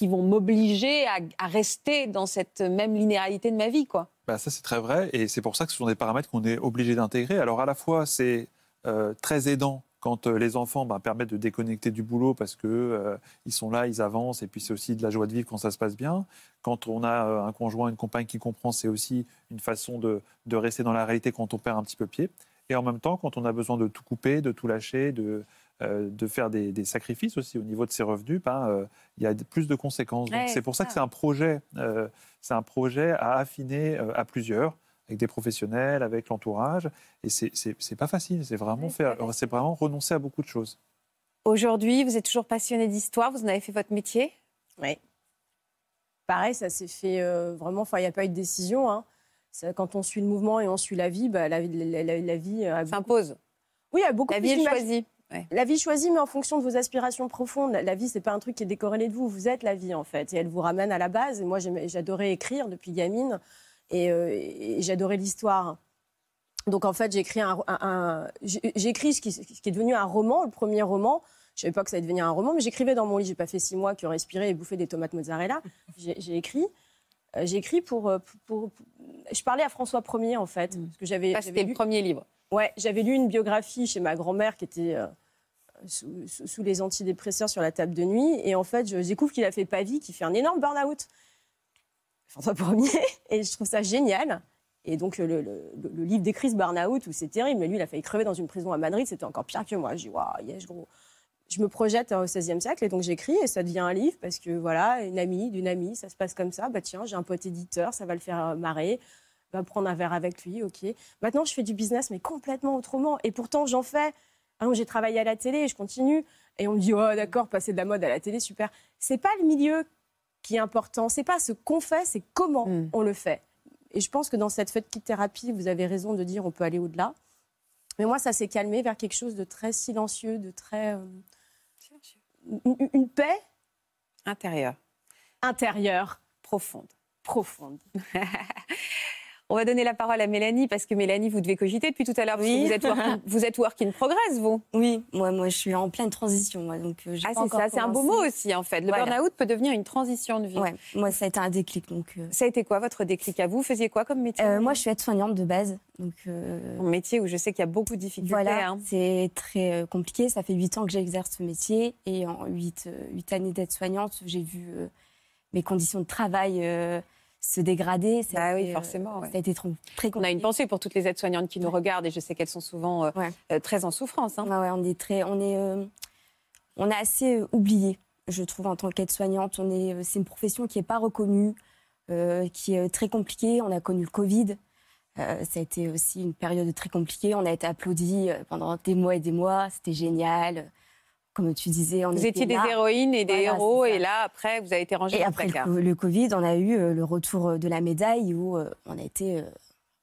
qui, vont m'obliger à, rester dans cette même linéarité de ma vie, quoi. Bah, ça, c'est très vrai. Et c'est pour ça que ce sont des paramètres qu'on est obligé d'intégrer. Alors, à la fois, c'est euh, très aidant quand euh, les enfants bah, permettent de déconnecter du boulot parce que euh, ils sont là, ils avancent. Et puis, c'est aussi de la joie de vivre quand ça se passe bien. Quand on a euh, un conjoint, une compagne qui comprend, c'est aussi une façon de, rester dans la réalité quand on perd un petit peu pied. Et en même temps, quand on a besoin de tout couper, de tout lâcher, de, de faire des, des sacrifices aussi au niveau de ses revenus, ben, euh, il y a plus de conséquences. Ouais, c'est pour ça que c'est un projet, euh, c'est un projet à affiner euh, à plusieurs, avec des professionnels, avec l'entourage. Et c'est pas facile. C'est vraiment faire, c'est vraiment renoncer à beaucoup de choses. Aujourd'hui, vous êtes toujours passionné d'histoire, vous en avez fait votre métier? Oui. Pareil, ça s'est fait euh, vraiment. Enfin, il n'y a pas eu de décision. hein. Ça, Quand on suit le mouvement et on suit la vie, bah, la, la- la- la vie S'impose. oui, a beaucoup La plus vie est d'image- La vie choisie, mais en fonction de vos aspirations profondes. La, vie, c'est pas un truc qui est décorrélé de vous. Vous êtes la vie, en fait. Et elle vous ramène à la base. Et moi, j'adorais écrire depuis gamine. Et, euh, et j'adorais l'histoire. Donc, en fait, j'ai écrit, un, un- un- j'ai j'ai écrit ce qui, ce qui est devenu un roman, le premier roman. Je savais pas que ça allait devenir un roman, mais j'écrivais dans mon lit. J'ai pas fait six mois que respirer et bouffer des tomates mozzarella. J'ai écrit. Euh, J'ai écrit pour, euh, pour, pour- Je parlais à François Ier, en fait. Parce que j'avais j'avais c'était lu- le premier livre. Ouais, j'avais lu une biographie chez ma grand-mère qui était euh, sous, sous- les antidépresseurs sur la table de nuit. Et en fait, je découvre qu'il a fait Pavie, qui fait un énorme burn-out. François Ier. Et je trouve ça génial. Et donc, le, le- livre décrit ce burn-out où c'est terrible. Mais lui, il a failli crever dans une prison à Madrid. C'était encore pire que moi. Je dis, waouh, yes, gros. Je me projette au XVIe siècle et donc j'écris et ça devient un livre parce que voilà, une amie d'une amie, ça se passe comme ça. Bah tiens, j'ai un pote éditeur, ça va le faire euh, marrer. Va prendre un verre avec lui, ok. Maintenant, je fais du business, mais complètement autrement. Et pourtant, j'en fais. Exemple, j'ai travaillé à la télé, je continue. Et on me dit, oh d'accord, passer de la mode à la télé, super. C'est pas le milieu qui est important. C'est pas ce qu'on fait, c'est comment Mm. on le fait. Et je pense que dans cette fête kit thérapie, vous avez raison de dire on peut aller au-delà. Mais moi, ça s'est calmé vers quelque chose de très silencieux, de très. euh, une, une paix Intérieur, intérieure, profonde. profonde. On va donner la parole à Mélanie parce que Mélanie, vous devez cogiter depuis tout à l'heure. Oui. Vous êtes, work in, vous êtes work in progress, vous. Oui, moi, moi, je suis en pleine transition, moi, donc euh, Ah, c'est ça, c'est un beau mot aussi, en fait. Le Voilà. burn-out peut devenir une transition de vie. Ouais, moi, ça a été un déclic, donc. euh, Ça a été quoi votre déclic à vous? Vous faisiez quoi comme métier? Euh, moi, je suis aide-soignante de base, donc. Un métier où je sais qu'il y a beaucoup de difficultés. Voilà, hein. c'est très compliqué. Ça fait huit ans que j'exerce ce métier et en huit, euh, huit années d'aide-soignante, j'ai vu mes conditions de travail se dégrader. Ça a Bah oui, été, euh, forcément, ouais. Ça a été trop- très On compliqué. a une pensée pour toutes les aides-soignantes qui nous regardent et je sais qu'elles sont souvent euh, Ouais. euh, très en souffrance. hein. Ouais, on est très, on est, euh, on est assez euh, oublié, je trouve, en tant qu'aide-soignante. On est, euh, c'est une profession qui n'est pas reconnue, euh, qui est très compliquée. On a connu le Covid. Euh, ça a été aussi une période très compliquée. On a été applaudis pendant des mois et des mois. C'était génial. Comme tu disais, on Vous étiez des héroïnes et des Voilà, héros et là, après, vous avez été rangés Et après le, Covid, on a eu euh, le retour de la médaille où euh, on a été. euh,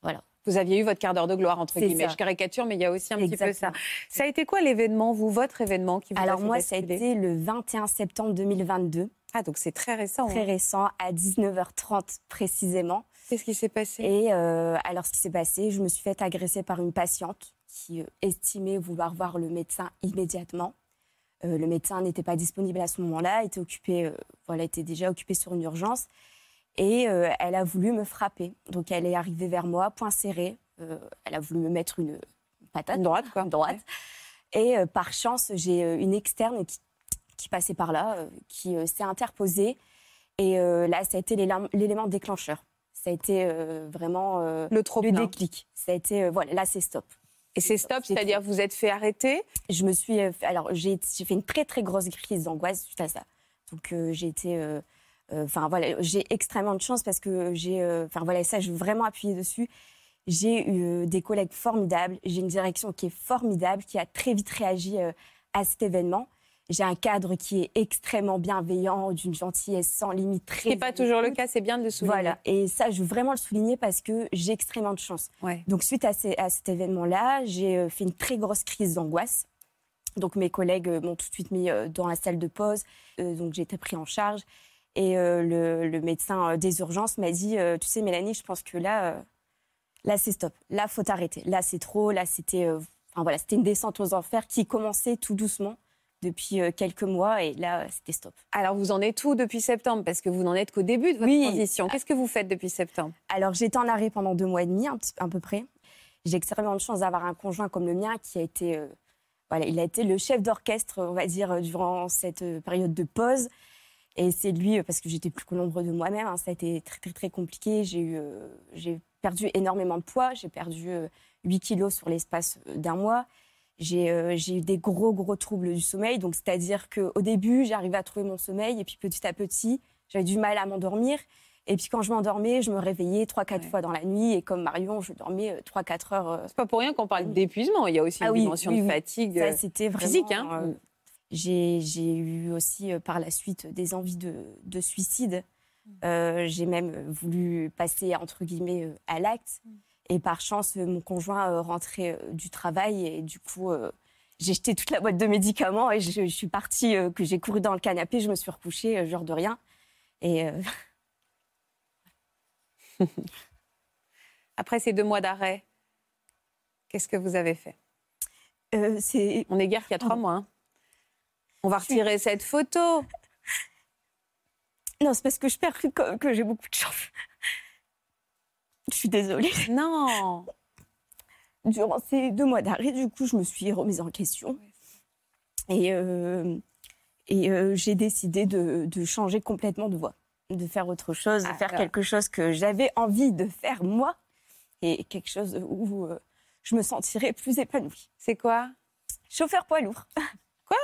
voilà. Vous aviez eu votre quart d'heure de gloire, entre guillemets. ça. Je caricature, mais il y a aussi un petit peu ça. Exactement. Ça a été quoi l'événement, vous, votre événement qui vous Alors a fait moi, ça a été le 21 septembre 2022, Ah, donc c'est très récent. très hein. récent, à 19h30 précisément. Qu'est-ce qui s'est passé? Et euh, alors, ce qui s'est passé, je me suis fait agresser par une patiente qui euh, estimait vouloir voir le médecin immédiatement. Euh, le médecin n'était pas disponible à ce moment-là, était occupé, euh, voilà, était déjà occupé sur une urgence. Et euh, elle a voulu me frapper. Donc, elle est arrivée vers moi, point serré. Elle a voulu me mettre une patate. Une droite, quoi. Droite. Et par chance, j'ai une externe qui, qui passait par là, qui s'est interposée. Et là, ça a été l'élément déclencheur. Ça a été vraiment Le trop le déclic. Ça a été, voilà, là, c'est stop. Et c'est stop, C'est c'est-à-dire vous êtes fait arrêter. Je me suis, euh, alors j'ai fait une très très grosse crise d'angoisse suite à ça. Donc euh, j'ai été, euh, enfin voilà, j'ai extrêmement de chance parce que j'ai, enfin voilà, ça je veux vraiment appuyer dessus. J'ai eu des collègues formidables, j'ai une direction qui est formidable, qui a très vite réagi à cet événement. J'ai un cadre qui est extrêmement bienveillant, d'une gentillesse sans limite. Ce n'est pas toujours le cas, c'est bien de le souligner. Voilà, et ça je veux vraiment le souligner parce que j'ai extrêmement de chance. Ouais. Donc, suite à, ces- à cet événement-là, j'ai euh, fait une très grosse crise d'angoisse. Donc, mes collègues euh, m'ont tout de suite mis euh, dans la salle de pause. Donc, j'ai été pris en charge. Et le, le médecin des urgences m'a dit Tu sais, Mélanie, je pense que là, là c'est stop. Là, faut t'arrêter. Là, c'est trop. Là, c'était enfin, voilà, c'était une descente aux enfers qui commençait tout doucement depuis euh, quelques mois. Et là, euh, c'était stop. Alors vous en êtes où depuis septembre? Parce que vous n'en êtes qu'au début de votre Oui. transition. Qu'est-ce que vous faites depuis septembre? Alors, j'étais en arrêt pendant deux mois et demi, un petit, à peu près. J'ai extrêmement de chance d'avoir un conjoint comme le mien qui a été, euh, voilà, il a été le chef d'orchestre, on va dire, durant cette période de pause. Et c'est lui, parce que j'étais plus que l'ombre de moi-même, hein, ça a été très, très, très compliqué. J'ai eu, euh, j'ai perdu énormément de poids. J'ai perdu euh, 8 kilos sur l'espace d'un mois. J'ai euh, j'ai eu des gros, gros troubles du sommeil. Donc, c'est-à-dire qu'au début, j'arrivais à trouver mon sommeil. Et puis, petit à petit, j'avais du mal à m'endormir. Et puis, quand je m'endormais, je me réveillais 3-4 Ouais. fois dans la nuit. Et comme Marion, je dormais euh, 3-4 heures. euh, C'est pas pour rien qu'on parle d'épuisement. Il y a aussi une Ah oui, dimension oui, de fatigue. Ça, euh, c'était vraiment. physique, hein. euh, j'ai eu aussi euh, par la suite des envies de, de suicide. Euh, j'ai même voulu passer entre guillemets euh, à l'acte. Et par chance, euh, mon conjoint euh, rentrait euh, du travail et du coup, j'ai jeté toute la boîte de médicaments et je, je suis partie, que j'ai couru dans le canapé, je me suis recouchée, genre de rien. Et Après ces deux mois d'arrêt, qu'est-ce que vous avez fait? Euh, On est guère qu'il y a trois mois. hein. On va retirer cette photo. non, c'est parce que je perds que, que j'ai beaucoup de chance. Je suis désolée. Non. durant ces deux mois d'arrêt, du coup, je me suis remise en question. Et, euh, et euh, j'ai décidé de, de changer complètement de voie, de faire autre chose, de Ah, faire alors. quelque chose que j'avais envie de faire moi. et quelque chose où euh, je me sentirais plus épanouie. C'est quoi? Chauffeur poids lourd. Quoi?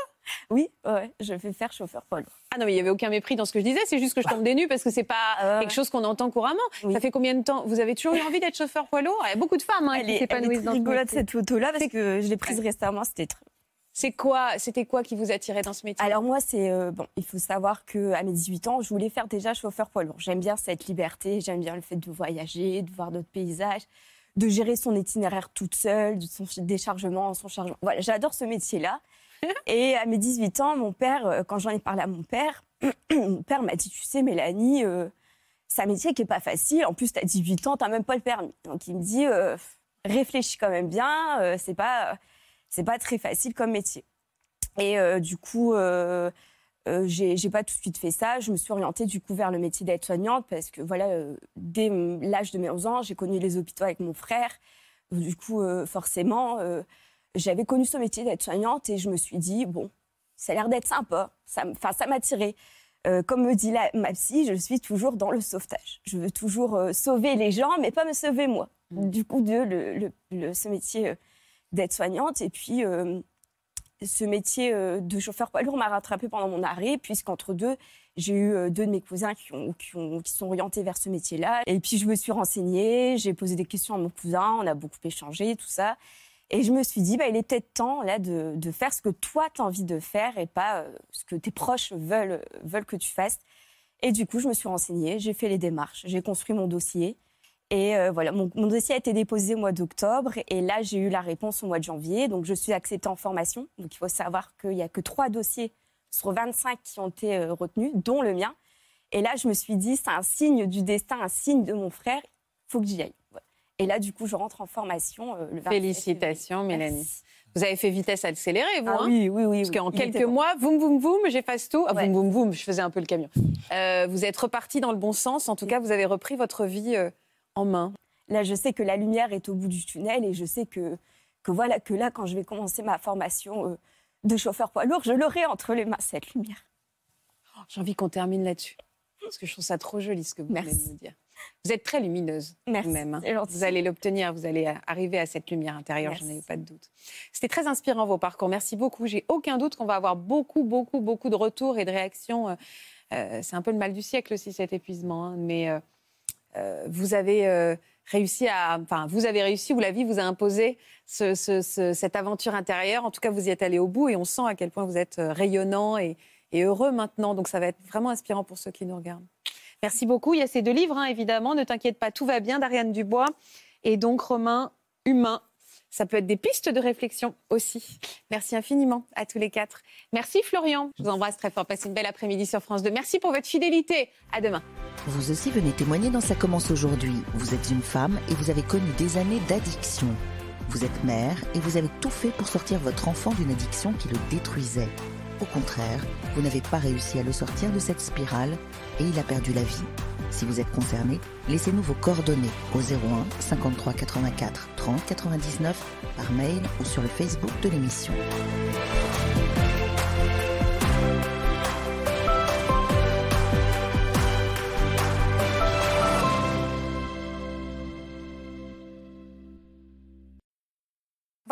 Oui, ouais, je vais faire chauffeur poids lourd. Ah non, mais il n'y avait aucun mépris dans ce que je disais, c'est juste que je tombe des nues parce que c'est pas Ah quelque chose qu'on entend couramment. Oui. Ça fait combien de temps Vous avez toujours eu envie d'être chauffeur poids lourd Il y a beaucoup de femmes hein, Elle qui s'épanouissent dans rigolote cette photo-là parce que je l'ai prise récemment, c'était très... C'est quoi C'était quoi qui vous attirait dans ce métier? Alors moi, c'est euh, bon. Il faut savoir que à mes 18 ans, je voulais faire déjà chauffeur poids lourd. J'aime bien cette liberté, j'aime bien le fait de voyager, de voir d'autres paysages, de gérer son itinéraire toute seule, de son déchargement, son chargement. Voilà, j'adore ce métier-là. Et à mes 18 ans, mon père, euh, quand j'en ai parlé à mon père, mon père m'a dit, tu sais, Mélanie, euh, c'est un métier qui est pas facile. En plus, tu as 18 ans, tu même pas le permis. Donc il me dit, euh, réfléchis quand même bien, euh, c'est pas, c'est pas très facile comme métier. Et euh, du coup, j'ai pas tout de suite fait ça. Je me suis orientée du coup vers le métier d'aide-soignante parce que voilà, dès l'âge de mes 11 ans, j'ai connu les hôpitaux avec mon frère. Du coup, forcément, j'avais connu ce métier d'aide-soignante et je me suis dit bon, ça a l'air d'être sympa. Ça, ça m'attirait. Euh, comme me dit la, ma psy, je suis toujours dans le sauvetage. Je veux toujours euh, sauver les gens, mais pas me sauver moi. Du coup, de le, le- le- ce métier euh, d'aide-soignante. Et puis, euh, ce métier de chauffeur poids lourd m'a rattrapé pendant mon arrêt, puisqu'entre deux, j'ai eu deux de mes cousins qui, ont, qui, ont- qui sont orientés vers ce métier-là. Et puis, je me suis renseignée, j'ai posé des questions à mon cousin, on a beaucoup échangé, tout ça. Et je me suis dit, bah, il est peut-être temps là, de, faire ce que toi, tu envie de faire et pas euh, ce que tes proches veulent, veulent que tu fasses. Et du coup, je me suis renseignée, j'ai fait les démarches, j'ai construit mon dossier. Et euh, voilà, mon, mon dossier a été déposé au mois d'octobre et là, j'ai eu la réponse au mois de janvier. Donc, je suis acceptée en formation. Donc, il faut savoir qu'il n'y a que trois dossiers sur 25 qui ont été euh, retenus, dont le mien. Et là, je me suis dit, c'est un signe du destin, un signe de mon frère, il faut que j'y aille. Et là, du coup, je rentre en formation euh, le 27 Félicitations. Mélanie. Merci. Vous avez fait vitesse accélérée, vous Ah hein oui, oui, oui. Parce oui. qu'en quelques mois, voum, voum, voum, j'efface tout. Ah, Ouais. Voum, voum, voum, je faisais un peu le camion. Euh, vous êtes reparti dans le bon sens. En tout cas, vous avez repris votre vie euh, en main. Là, je sais que la lumière est au bout du tunnel et je sais que, que voilà que là, quand je vais commencer ma formation euh, de chauffeur poids lourd, je l'aurai entre les mains cette lumière. Oh, J'ai envie qu'on termine là-dessus. Parce que je trouve ça trop joli ce que vous venez Merci. de nous dire. Vous êtes très lumineuse Merci, vous-même. hein. Vous allez l'obtenir, vous allez euh, arriver à cette lumière intérieure, j'en ai pas de doute. C'était très inspirant vos parcours. Merci beaucoup. J'ai aucun doute qu'on va avoir beaucoup, beaucoup, beaucoup de retours et de réactions. Euh, euh, c'est un peu le mal du siècle aussi cet épuisement, hein. mais euh, euh, vous avez réussi à, enfin, vous avez réussi ou la vie vous a imposé ce- ce- ce- cette aventure intérieure. En tout cas, vous y êtes allé au bout et on sent à quel point vous êtes rayonnant et, et heureux maintenant. Donc, ça va être vraiment inspirant pour ceux qui nous regardent. Merci beaucoup. Il y a ces deux livres, hein, évidemment. Ne t'inquiète pas, tout va bien d'Ariane Dubois et donc Romain Humain. Ça peut être des pistes de réflexion aussi. Merci infiniment à tous les quatre. Merci Florian. Je vous embrasse très fort. Passez une belle après-midi sur France 2. Merci pour votre fidélité. À demain. Vous aussi venez témoigner dans Ça commence aujourd'hui. Vous êtes une femme et vous avez connu des années d'addiction. Vous êtes mère et vous avez tout fait pour sortir votre enfant d'une addiction qui le détruisait. Au contraire, vous n'avez pas réussi à le sortir de cette spirale et il a perdu la vie. Si vous êtes concerné, laissez-nous vos coordonnées au 01 53 84 30 99 par mail ou sur le Facebook de l'émission.